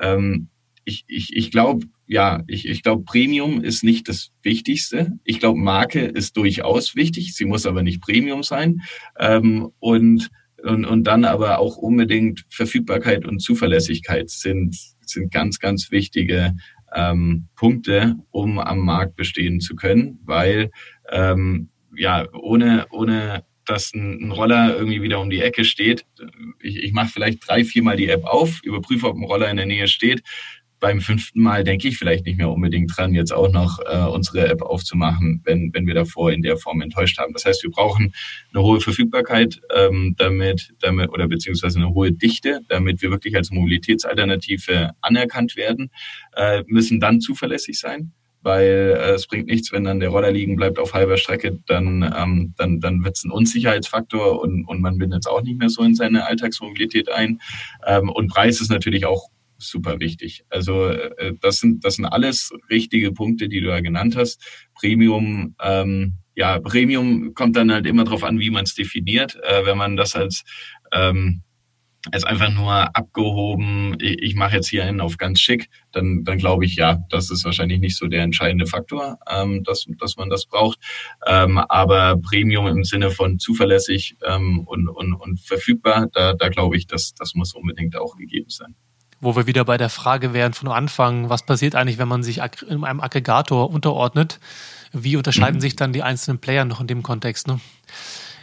ähm, ich, ich, ich glaube, ja, ich, ich glaube, Premium ist nicht das Wichtigste. Ich glaube, Marke ist durchaus wichtig. Sie muss aber nicht Premium sein. Ähm, und, und, und dann aber auch unbedingt Verfügbarkeit und Zuverlässigkeit sind, sind ganz, ganz wichtige ähm, Punkte, um am Markt bestehen zu können, weil ähm, ja ohne ohne dass ein, ein, Roller irgendwie wieder um die Ecke steht. Ich, ich mache vielleicht drei, viermal die App auf, überprüfe, ob ein Roller in der Nähe steht. Beim fünften Mal denke ich vielleicht nicht mehr unbedingt dran, jetzt auch noch äh, unsere App aufzumachen, wenn, wenn wir davor in der Form enttäuscht haben. Das heißt, wir brauchen eine hohe Verfügbarkeit, ähm, damit, damit oder beziehungsweise eine hohe Dichte, damit wir wirklich als Mobilitätsalternative anerkannt werden, äh, müssen dann zuverlässig sein weil äh, es bringt nichts, wenn dann der Roller liegen bleibt auf halber Strecke, dann, ähm, dann, dann wird es ein Unsicherheitsfaktor und, und man bindet es auch nicht mehr so in seine Alltagsmobilität ein. Ähm, und Preis ist natürlich auch super wichtig. Also äh, das sind das sind alles richtige Punkte, die du ja genannt hast. Premium, ähm, ja, Premium kommt dann halt immer darauf an, wie man es definiert. Äh, wenn man das als ähm, als einfach nur abgehoben, ich, ich mache jetzt hier einen auf ganz schick, dann, dann glaube ich, ja, das ist wahrscheinlich nicht so der entscheidende Faktor, ähm, dass, dass man das braucht. Ähm, aber Premium im Sinne von zuverlässig ähm, und, und, und verfügbar, da, da glaube ich, dass das muss unbedingt auch gegeben sein. Wo wir wieder bei der Frage wären von Anfang, was passiert eigentlich, wenn man sich in einem Aggregator unterordnet? Wie unterscheiden mhm. sich dann die einzelnen Player noch in dem Kontext? Ne?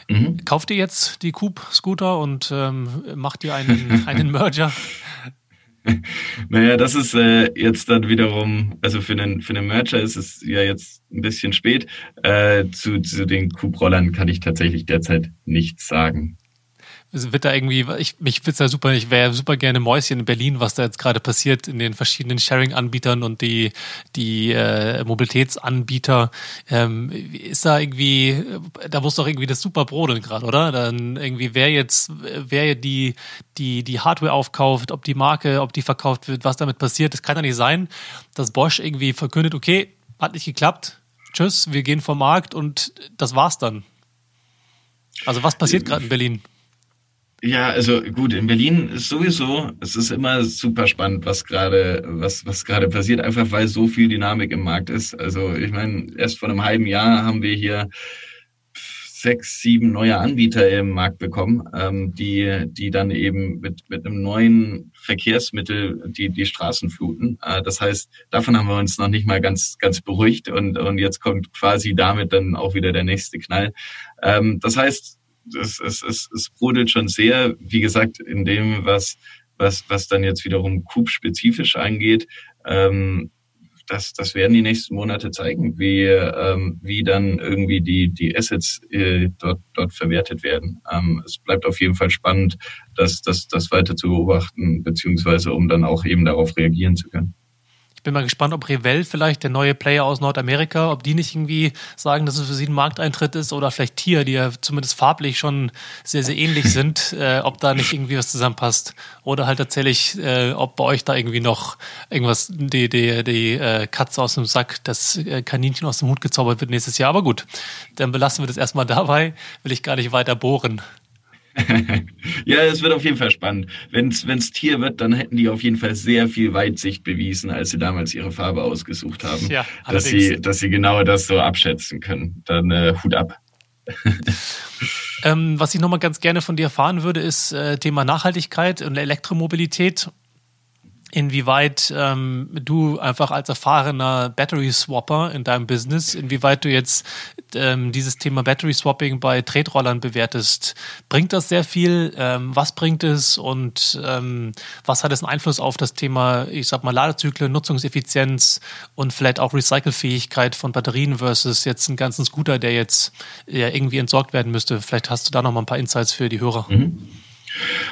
Mhm. Kauft ihr jetzt die Coupe-Scooter und ähm, macht ihr einen, einen Merger? Naja, das ist äh, jetzt dann wiederum, also für einen, für einen Merger ist es ja jetzt ein bisschen spät. Äh, zu, zu den Coupe-Rollern kann ich tatsächlich derzeit nichts sagen wird da irgendwie, ich, mich find's da super, ich wäre super gerne Mäuschen in Berlin, was da jetzt gerade passiert in den verschiedenen Sharing-Anbietern und die, die äh, Mobilitätsanbieter. Ähm, ist da irgendwie, da muss doch irgendwie das super brodeln gerade, oder? Dann irgendwie, wer jetzt, wer die, die, die Hardware aufkauft, ob die Marke, ob die verkauft wird, was damit passiert. Das kann ja nicht sein, dass Bosch irgendwie verkündet, okay, hat nicht geklappt, tschüss, wir gehen vom Markt und das war's dann. Also was passiert gerade in Berlin? Ja, also gut, in Berlin ist sowieso, es ist immer super spannend, was gerade, was, was gerade passiert, einfach weil so viel Dynamik im Markt ist. Also ich meine, erst vor einem halben Jahr haben wir hier sechs, sieben neue Anbieter im Markt bekommen, ähm, die, die dann eben mit, mit einem neuen Verkehrsmittel die, die Straßen fluten. Äh, das heißt, davon haben wir uns noch nicht mal ganz, ganz beruhigt und, und jetzt kommt quasi damit dann auch wieder der nächste Knall. Ähm, das heißt, es, es, es, es brodelt schon sehr, wie gesagt, in dem, was, was, was dann jetzt wiederum Coop-spezifisch angeht. Ähm, das, das werden die nächsten Monate zeigen, wie, ähm, wie dann irgendwie die, die Assets äh, dort, dort verwertet werden. Ähm, es bleibt auf jeden Fall spannend, das, das, das weiter zu beobachten, beziehungsweise um dann auch eben darauf reagieren zu können bin mal gespannt, ob Revell vielleicht der neue Player aus Nordamerika, ob die nicht irgendwie sagen, dass es für sie ein Markteintritt ist oder vielleicht Tier, die ja zumindest farblich schon sehr, sehr ähnlich sind, äh, ob da nicht irgendwie was zusammenpasst. Oder halt tatsächlich, äh, ob bei euch da irgendwie noch irgendwas, die, die, die äh, Katze aus dem Sack, das äh, Kaninchen aus dem Hut gezaubert wird nächstes Jahr. Aber gut, dann belassen wir das erstmal dabei, will ich gar nicht weiter bohren. ja, es wird auf jeden Fall spannend. Wenn es Tier wird, dann hätten die auf jeden Fall sehr viel Weitsicht bewiesen, als sie damals ihre Farbe ausgesucht haben. Ja, dass sie, dass sie genau das so abschätzen können. Dann äh, Hut ab. ähm, was ich nochmal ganz gerne von dir erfahren würde, ist äh, Thema Nachhaltigkeit und Elektromobilität inwieweit ähm, du einfach als erfahrener Battery Swapper in deinem Business, inwieweit du jetzt ähm, dieses Thema Battery Swapping bei Tretrollern bewertest. Bringt das sehr viel? Ähm, was bringt es und ähm, was hat es einen Einfluss auf das Thema, ich sag mal, Ladezyklen, Nutzungseffizienz und vielleicht auch Recycelfähigkeit von Batterien versus jetzt einen ganzen Scooter, der jetzt ja, irgendwie entsorgt werden müsste? Vielleicht hast du da noch mal ein paar Insights für die Hörer. Mhm.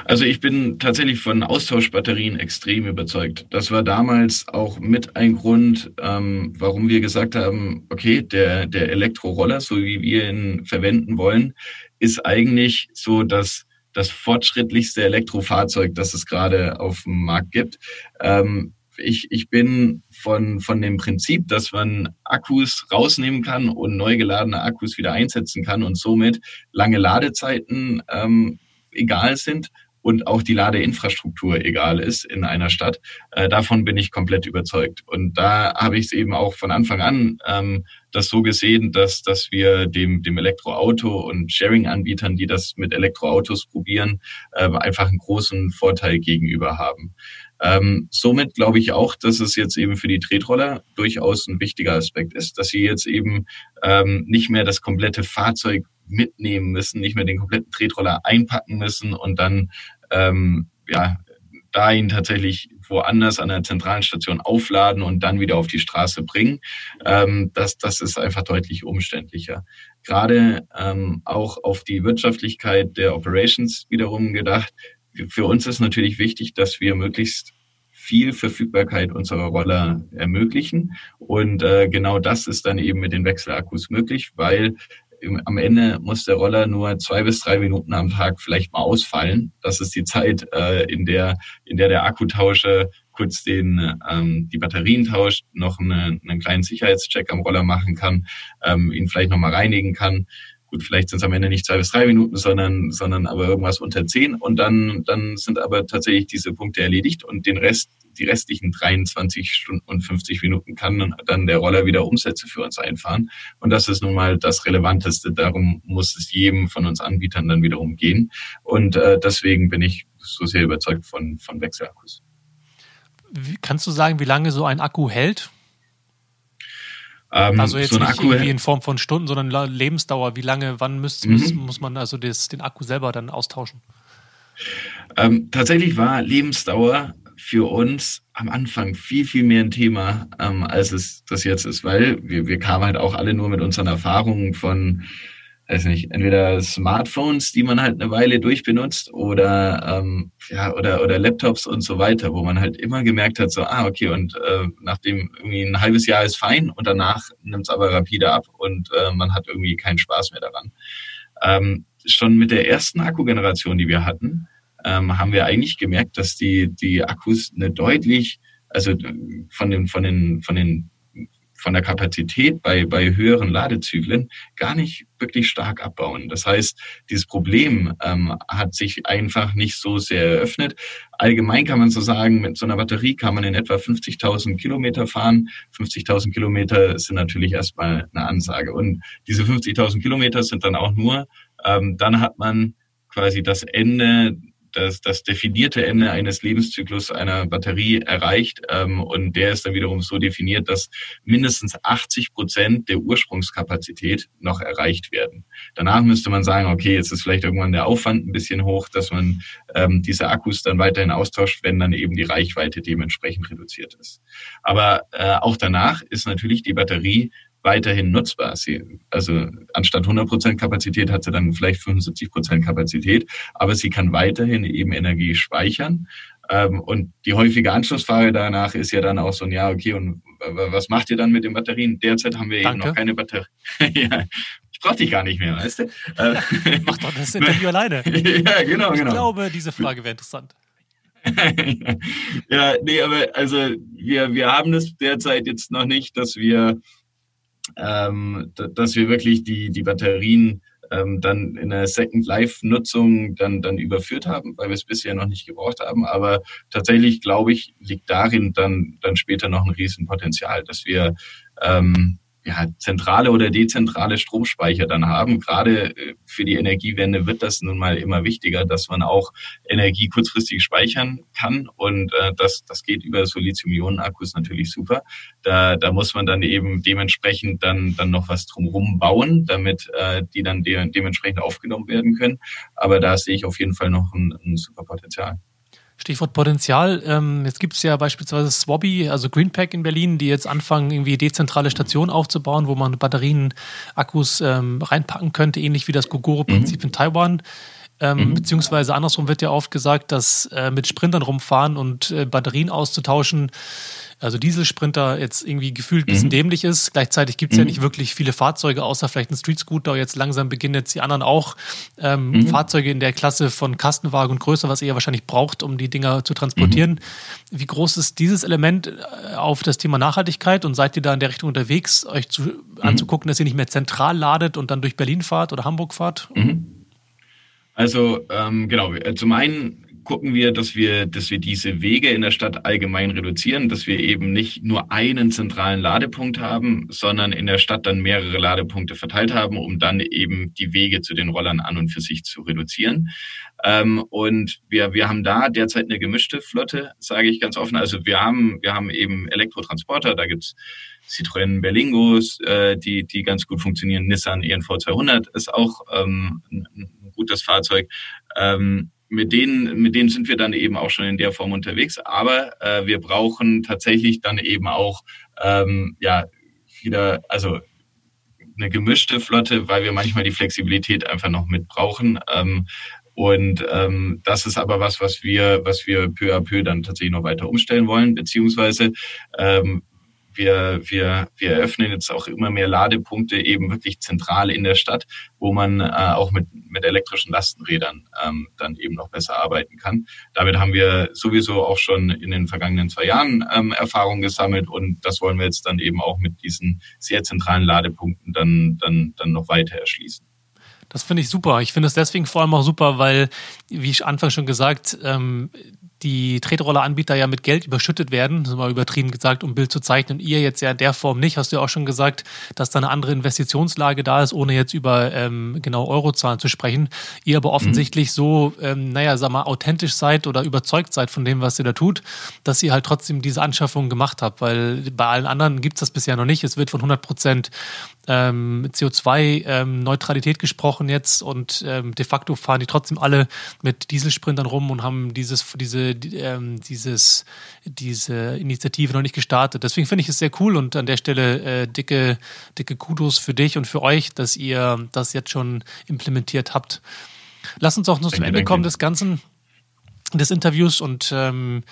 Also ich bin tatsächlich von Austauschbatterien extrem überzeugt. Das war damals auch mit ein Grund, ähm, warum wir gesagt haben, okay, der, der Elektroroller, so wie wir ihn verwenden wollen, ist eigentlich so das, das fortschrittlichste Elektrofahrzeug, das es gerade auf dem Markt gibt. Ähm, ich, ich bin von, von dem Prinzip, dass man Akkus rausnehmen kann und neu geladene Akkus wieder einsetzen kann und somit lange Ladezeiten ähm, egal sind und auch die Ladeinfrastruktur egal ist in einer Stadt. Äh, davon bin ich komplett überzeugt. Und da habe ich es eben auch von Anfang an ähm, das so gesehen, dass, dass wir dem, dem Elektroauto und Sharing-Anbietern, die das mit Elektroautos probieren, äh, einfach einen großen Vorteil gegenüber haben. Ähm, somit glaube ich auch, dass es jetzt eben für die Tretroller durchaus ein wichtiger Aspekt ist, dass sie jetzt eben ähm, nicht mehr das komplette Fahrzeug mitnehmen müssen, nicht mehr den kompletten Tretroller einpacken müssen und dann ähm, ja da ihn tatsächlich woanders an der zentralen Station aufladen und dann wieder auf die Straße bringen. Ähm, das, das ist einfach deutlich umständlicher. Gerade ähm, auch auf die Wirtschaftlichkeit der Operations wiederum gedacht. Für uns ist natürlich wichtig, dass wir möglichst viel Verfügbarkeit unserer Roller ermöglichen. Und äh, genau das ist dann eben mit den Wechselakkus möglich, weil am Ende muss der Roller nur zwei bis drei Minuten am Tag vielleicht mal ausfallen. Das ist die Zeit, äh, in der in der der Akkutauscher kurz den ähm, die Batterien tauscht, noch eine, einen kleinen Sicherheitscheck am Roller machen kann, ähm, ihn vielleicht noch mal reinigen kann. Gut, vielleicht sind es am Ende nicht zwei bis drei Minuten, sondern sondern aber irgendwas unter zehn und dann dann sind aber tatsächlich diese Punkte erledigt und den Rest die restlichen 23 Stunden und 50 Minuten kann dann der Roller wieder Umsätze für uns einfahren. Und das ist nun mal das Relevanteste. Darum muss es jedem von uns Anbietern dann wiederum gehen. Und äh, deswegen bin ich so sehr überzeugt von, von Wechselakkus. Wie, kannst du sagen, wie lange so ein Akku hält? Ähm, also jetzt so nicht Akku irgendwie in Form von Stunden, sondern Lebensdauer. Wie lange, wann müsst, mhm. muss, muss man also das, den Akku selber dann austauschen? Ähm, tatsächlich war Lebensdauer für uns am Anfang viel, viel mehr ein Thema, ähm, als es das jetzt ist, weil wir, wir kamen halt auch alle nur mit unseren Erfahrungen von, weiß nicht, entweder Smartphones, die man halt eine Weile durchbenutzt oder, ähm, ja, oder, oder Laptops und so weiter, wo man halt immer gemerkt hat, so, ah, okay, und äh, nachdem irgendwie ein halbes Jahr ist fein und danach nimmt es aber rapide ab und äh, man hat irgendwie keinen Spaß mehr daran. Ähm, schon mit der ersten Akkugeneration, die wir hatten, ähm, haben wir eigentlich gemerkt, dass die, die Akkus eine deutlich, also von den, von den, von den von der Kapazität bei, bei höheren Ladezyklen gar nicht wirklich stark abbauen. Das heißt, dieses Problem ähm, hat sich einfach nicht so sehr eröffnet. Allgemein kann man so sagen, mit so einer Batterie kann man in etwa 50.000 Kilometer fahren. 50.000 Kilometer sind natürlich erstmal eine Ansage. Und diese 50.000 Kilometer sind dann auch nur, ähm, dann hat man quasi das Ende das, das definierte Ende eines Lebenszyklus einer Batterie erreicht. Ähm, und der ist dann wiederum so definiert, dass mindestens 80 Prozent der Ursprungskapazität noch erreicht werden. Danach müsste man sagen, okay, jetzt ist vielleicht irgendwann der Aufwand ein bisschen hoch, dass man ähm, diese Akkus dann weiterhin austauscht, wenn dann eben die Reichweite dementsprechend reduziert ist. Aber äh, auch danach ist natürlich die Batterie weiterhin nutzbar. Sie, also anstatt 100% Kapazität hat sie dann vielleicht 75% Kapazität, aber sie kann weiterhin eben Energie speichern. Ähm, und die häufige Anschlussfrage danach ist ja dann auch so, ja, okay, und was macht ihr dann mit den Batterien? Derzeit haben wir Danke. eben noch keine Batterie. ja, ich brauche dich gar nicht mehr, weißt du? Mach doch das Interview alleine. ja, genau, genau. Ich glaube, diese Frage wäre interessant. ja, nee, aber also wir, wir haben das derzeit jetzt noch nicht, dass wir dass wir wirklich die, die Batterien ähm, dann in der Second Life-Nutzung dann, dann überführt haben, weil wir es bisher noch nicht gebraucht haben. Aber tatsächlich, glaube ich, liegt darin dann, dann später noch ein Riesenpotenzial, dass wir ähm, ja, zentrale oder dezentrale Stromspeicher dann haben. Gerade äh, für die Energiewende wird das nun mal immer wichtiger, dass man auch Energie kurzfristig speichern kann. Und äh, das, das geht über so Lithium-Ionen-Akkus natürlich super. Da, da muss man dann eben dementsprechend dann, dann noch was drumherum bauen, damit äh, die dann de dementsprechend aufgenommen werden können. Aber da sehe ich auf jeden Fall noch ein, ein super Potenzial. Stichwort Potenzial. Ähm, jetzt gibt es ja beispielsweise Swabby, also Greenpack in Berlin, die jetzt anfangen, irgendwie dezentrale Stationen aufzubauen, wo man Batterien, Akkus ähm, reinpacken könnte, ähnlich wie das Gogoro-Prinzip mhm. in Taiwan. Ähm, mhm. Beziehungsweise andersrum wird ja oft gesagt, dass äh, mit Sprintern rumfahren und äh, Batterien auszutauschen also Dieselsprinter jetzt irgendwie gefühlt ein bisschen mhm. dämlich ist. Gleichzeitig gibt es mhm. ja nicht wirklich viele Fahrzeuge, außer vielleicht ein Street Scooter. Jetzt langsam beginnen jetzt die anderen auch ähm, mhm. Fahrzeuge in der Klasse von Kastenwagen und größer, was ihr wahrscheinlich braucht, um die Dinger zu transportieren. Mhm. Wie groß ist dieses Element äh, auf das Thema Nachhaltigkeit und seid ihr da in der Richtung unterwegs, euch zu, mhm. anzugucken, dass ihr nicht mehr zentral ladet und dann durch Berlin fahrt oder Hamburg fahrt? Mhm. Also ähm, genau, zum einen gucken wir, dass wir, dass wir diese Wege in der Stadt allgemein reduzieren, dass wir eben nicht nur einen zentralen Ladepunkt haben, sondern in der Stadt dann mehrere Ladepunkte verteilt haben, um dann eben die Wege zu den Rollern an und für sich zu reduzieren. Ähm, und wir, wir haben da derzeit eine gemischte Flotte, sage ich ganz offen. Also wir haben, wir haben eben Elektrotransporter, da gibt's Citroën Berlingos, äh, die, die ganz gut funktionieren. Nissan ENV 200 ist auch ähm, ein gutes Fahrzeug. Ähm, mit denen, mit denen sind wir dann eben auch schon in der Form unterwegs. Aber äh, wir brauchen tatsächlich dann eben auch ähm, ja wieder, also eine gemischte Flotte, weil wir manchmal die Flexibilität einfach noch mit brauchen. Ähm, und ähm, das ist aber was, was wir, was wir peu à peu dann tatsächlich noch weiter umstellen wollen, beziehungsweise ähm, wir, wir, wir eröffnen jetzt auch immer mehr Ladepunkte eben wirklich zentral in der Stadt, wo man äh, auch mit, mit elektrischen Lastenrädern ähm, dann eben noch besser arbeiten kann. Damit haben wir sowieso auch schon in den vergangenen zwei Jahren ähm, Erfahrung gesammelt und das wollen wir jetzt dann eben auch mit diesen sehr zentralen Ladepunkten dann, dann, dann noch weiter erschließen. Das finde ich super. Ich finde es deswegen vor allem auch super, weil, wie ich anfangs schon gesagt, ähm, die Tretrolleranbieter ja mit Geld überschüttet werden, das ist mal übertrieben gesagt, um Bild zu zeichnen. Ihr jetzt ja in der Form nicht, hast du ja auch schon gesagt, dass da eine andere Investitionslage da ist, ohne jetzt über ähm, genau Eurozahlen zu sprechen. Ihr aber offensichtlich mhm. so, ähm, naja, sag mal, authentisch seid oder überzeugt seid von dem, was ihr da tut, dass ihr halt trotzdem diese Anschaffung gemacht habt, weil bei allen anderen gibt es das bisher noch nicht. Es wird von 100 Prozent ähm, CO2-Neutralität ähm, gesprochen jetzt und ähm, de facto fahren die trotzdem alle mit Dieselsprintern rum und haben dieses, diese, ähm, dieses, diese Initiative noch nicht gestartet. Deswegen finde ich es sehr cool und an der Stelle äh, dicke, dicke Kudos für dich und für euch, dass ihr das jetzt schon implementiert habt. Lass uns auch noch zum Ende kommen des Ganzen des Interviews und ähm,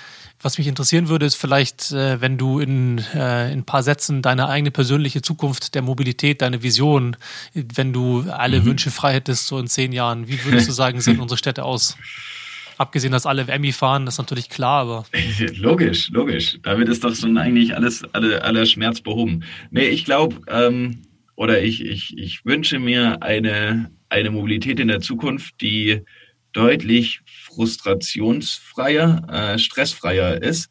was mich interessieren würde, ist vielleicht, äh, wenn du in, äh, in ein paar Sätzen deine eigene persönliche Zukunft der Mobilität, deine Vision, wenn du alle mhm. Wünsche frei hättest, so in zehn Jahren, wie würdest du sagen, sehen unsere Städte aus? Abgesehen, dass alle Emmy fahren, das ist natürlich klar, aber. logisch, logisch. Damit ist doch schon eigentlich alles, alle, aller Schmerz behoben. Nee, ich glaube, ähm, oder ich, ich, ich wünsche mir eine, eine Mobilität in der Zukunft, die deutlich frustrationsfreier, äh, stressfreier ist.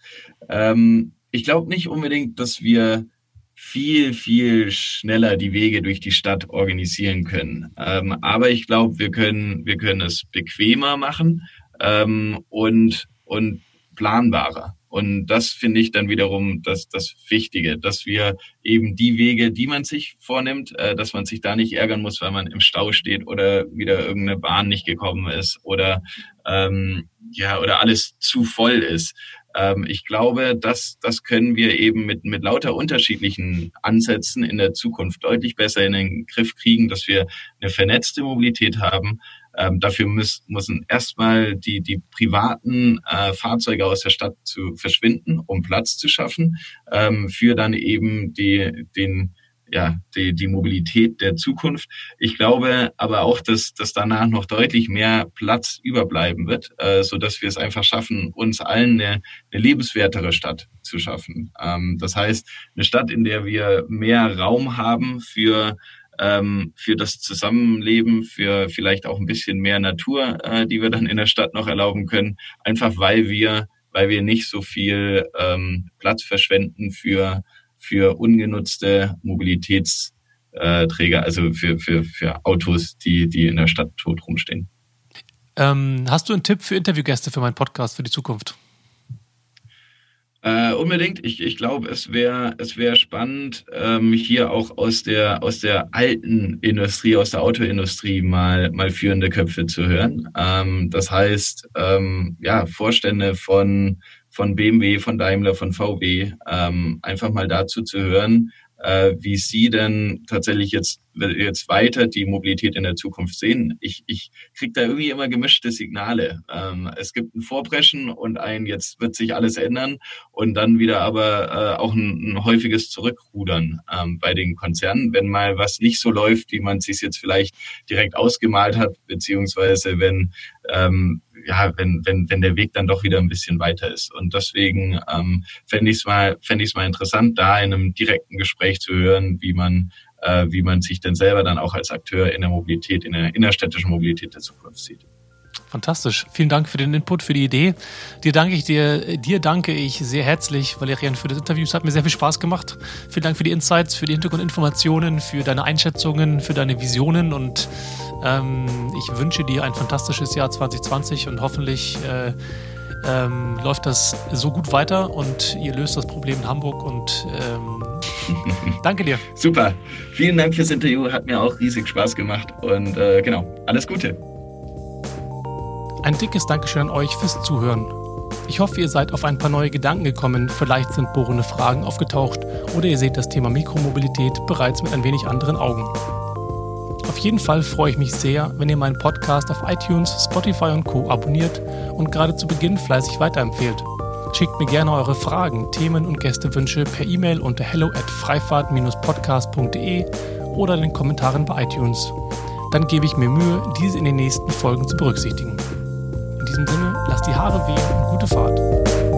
Ähm, ich glaube nicht unbedingt, dass wir viel, viel schneller die Wege durch die Stadt organisieren können. Ähm, aber ich glaube, wir können, wir können es bequemer machen ähm, und, und planbarer. Und das finde ich dann wiederum das, das Wichtige, dass wir eben die Wege, die man sich vornimmt, äh, dass man sich da nicht ärgern muss, weil man im Stau steht oder wieder irgendeine Bahn nicht gekommen ist oder ähm, ja oder alles zu voll ist. Ähm, ich glaube, dass das können wir eben mit mit lauter unterschiedlichen Ansätzen in der Zukunft deutlich besser in den Griff kriegen, dass wir eine vernetzte Mobilität haben, ähm, dafür müssen, müssen erstmal die, die privaten äh, Fahrzeuge aus der Stadt zu verschwinden, um Platz zu schaffen, ähm, für dann eben die, den, ja, die, die Mobilität der Zukunft. Ich glaube aber auch, dass, dass danach noch deutlich mehr Platz überbleiben wird, äh, so dass wir es einfach schaffen, uns allen eine, eine lebenswertere Stadt zu schaffen. Ähm, das heißt, eine Stadt, in der wir mehr Raum haben für ähm, für das Zusammenleben, für vielleicht auch ein bisschen mehr Natur, äh, die wir dann in der Stadt noch erlauben können, einfach weil wir, weil wir nicht so viel ähm, Platz verschwenden für, für ungenutzte Mobilitätsträger, also für, für, für Autos, die, die in der Stadt tot rumstehen. Ähm, hast du einen Tipp für Interviewgäste für meinen Podcast für die Zukunft? Äh, unbedingt. Ich, ich glaube, es wäre es wär spannend, ähm, hier auch aus der, aus der alten Industrie, aus der Autoindustrie mal, mal führende Köpfe zu hören. Ähm, das heißt, ähm, ja, Vorstände von, von BMW, von Daimler, von VW, ähm, einfach mal dazu zu hören, wie Sie denn tatsächlich jetzt, jetzt weiter die Mobilität in der Zukunft sehen. Ich, ich kriege da irgendwie immer gemischte Signale. Ähm, es gibt ein Vorpreschen und ein, jetzt wird sich alles ändern und dann wieder aber äh, auch ein, ein häufiges Zurückrudern ähm, bei den Konzernen, wenn mal was nicht so läuft, wie man sich jetzt vielleicht direkt ausgemalt hat, beziehungsweise wenn ähm, ja, wenn, wenn, wenn der Weg dann doch wieder ein bisschen weiter ist. Und deswegen ähm, fände ich es mal, fände ich es mal interessant, da in einem direkten Gespräch zu hören, wie man, äh, wie man sich denn selber dann auch als Akteur in der Mobilität, in der innerstädtischen Mobilität der Zukunft sieht. Fantastisch. Vielen Dank für den Input, für die Idee. Dir danke ich dir, dir danke ich sehr herzlich, Valerian, für das Interview. Es hat mir sehr viel Spaß gemacht. Vielen Dank für die Insights, für die Hintergrundinformationen, für deine Einschätzungen, für deine Visionen und ähm, ich wünsche dir ein fantastisches Jahr 2020 und hoffentlich äh, ähm, läuft das so gut weiter und ihr löst das Problem in Hamburg und ähm, danke dir. Super. Vielen Dank fürs Interview. Hat mir auch riesig Spaß gemacht und äh, genau, alles Gute. Ein dickes Dankeschön an euch fürs Zuhören. Ich hoffe, ihr seid auf ein paar neue Gedanken gekommen, vielleicht sind bohrende Fragen aufgetaucht oder ihr seht das Thema Mikromobilität bereits mit ein wenig anderen Augen. Auf jeden Fall freue ich mich sehr, wenn ihr meinen Podcast auf iTunes, Spotify und Co. abonniert und gerade zu Beginn fleißig weiterempfehlt. Schickt mir gerne eure Fragen, Themen und Gästewünsche per E-Mail unter hello at freifahrt-podcast.de oder in den Kommentaren bei iTunes. Dann gebe ich mir Mühe, diese in den nächsten Folgen zu berücksichtigen. In diesem Sinne, lasst die Haare wehen und gute Fahrt.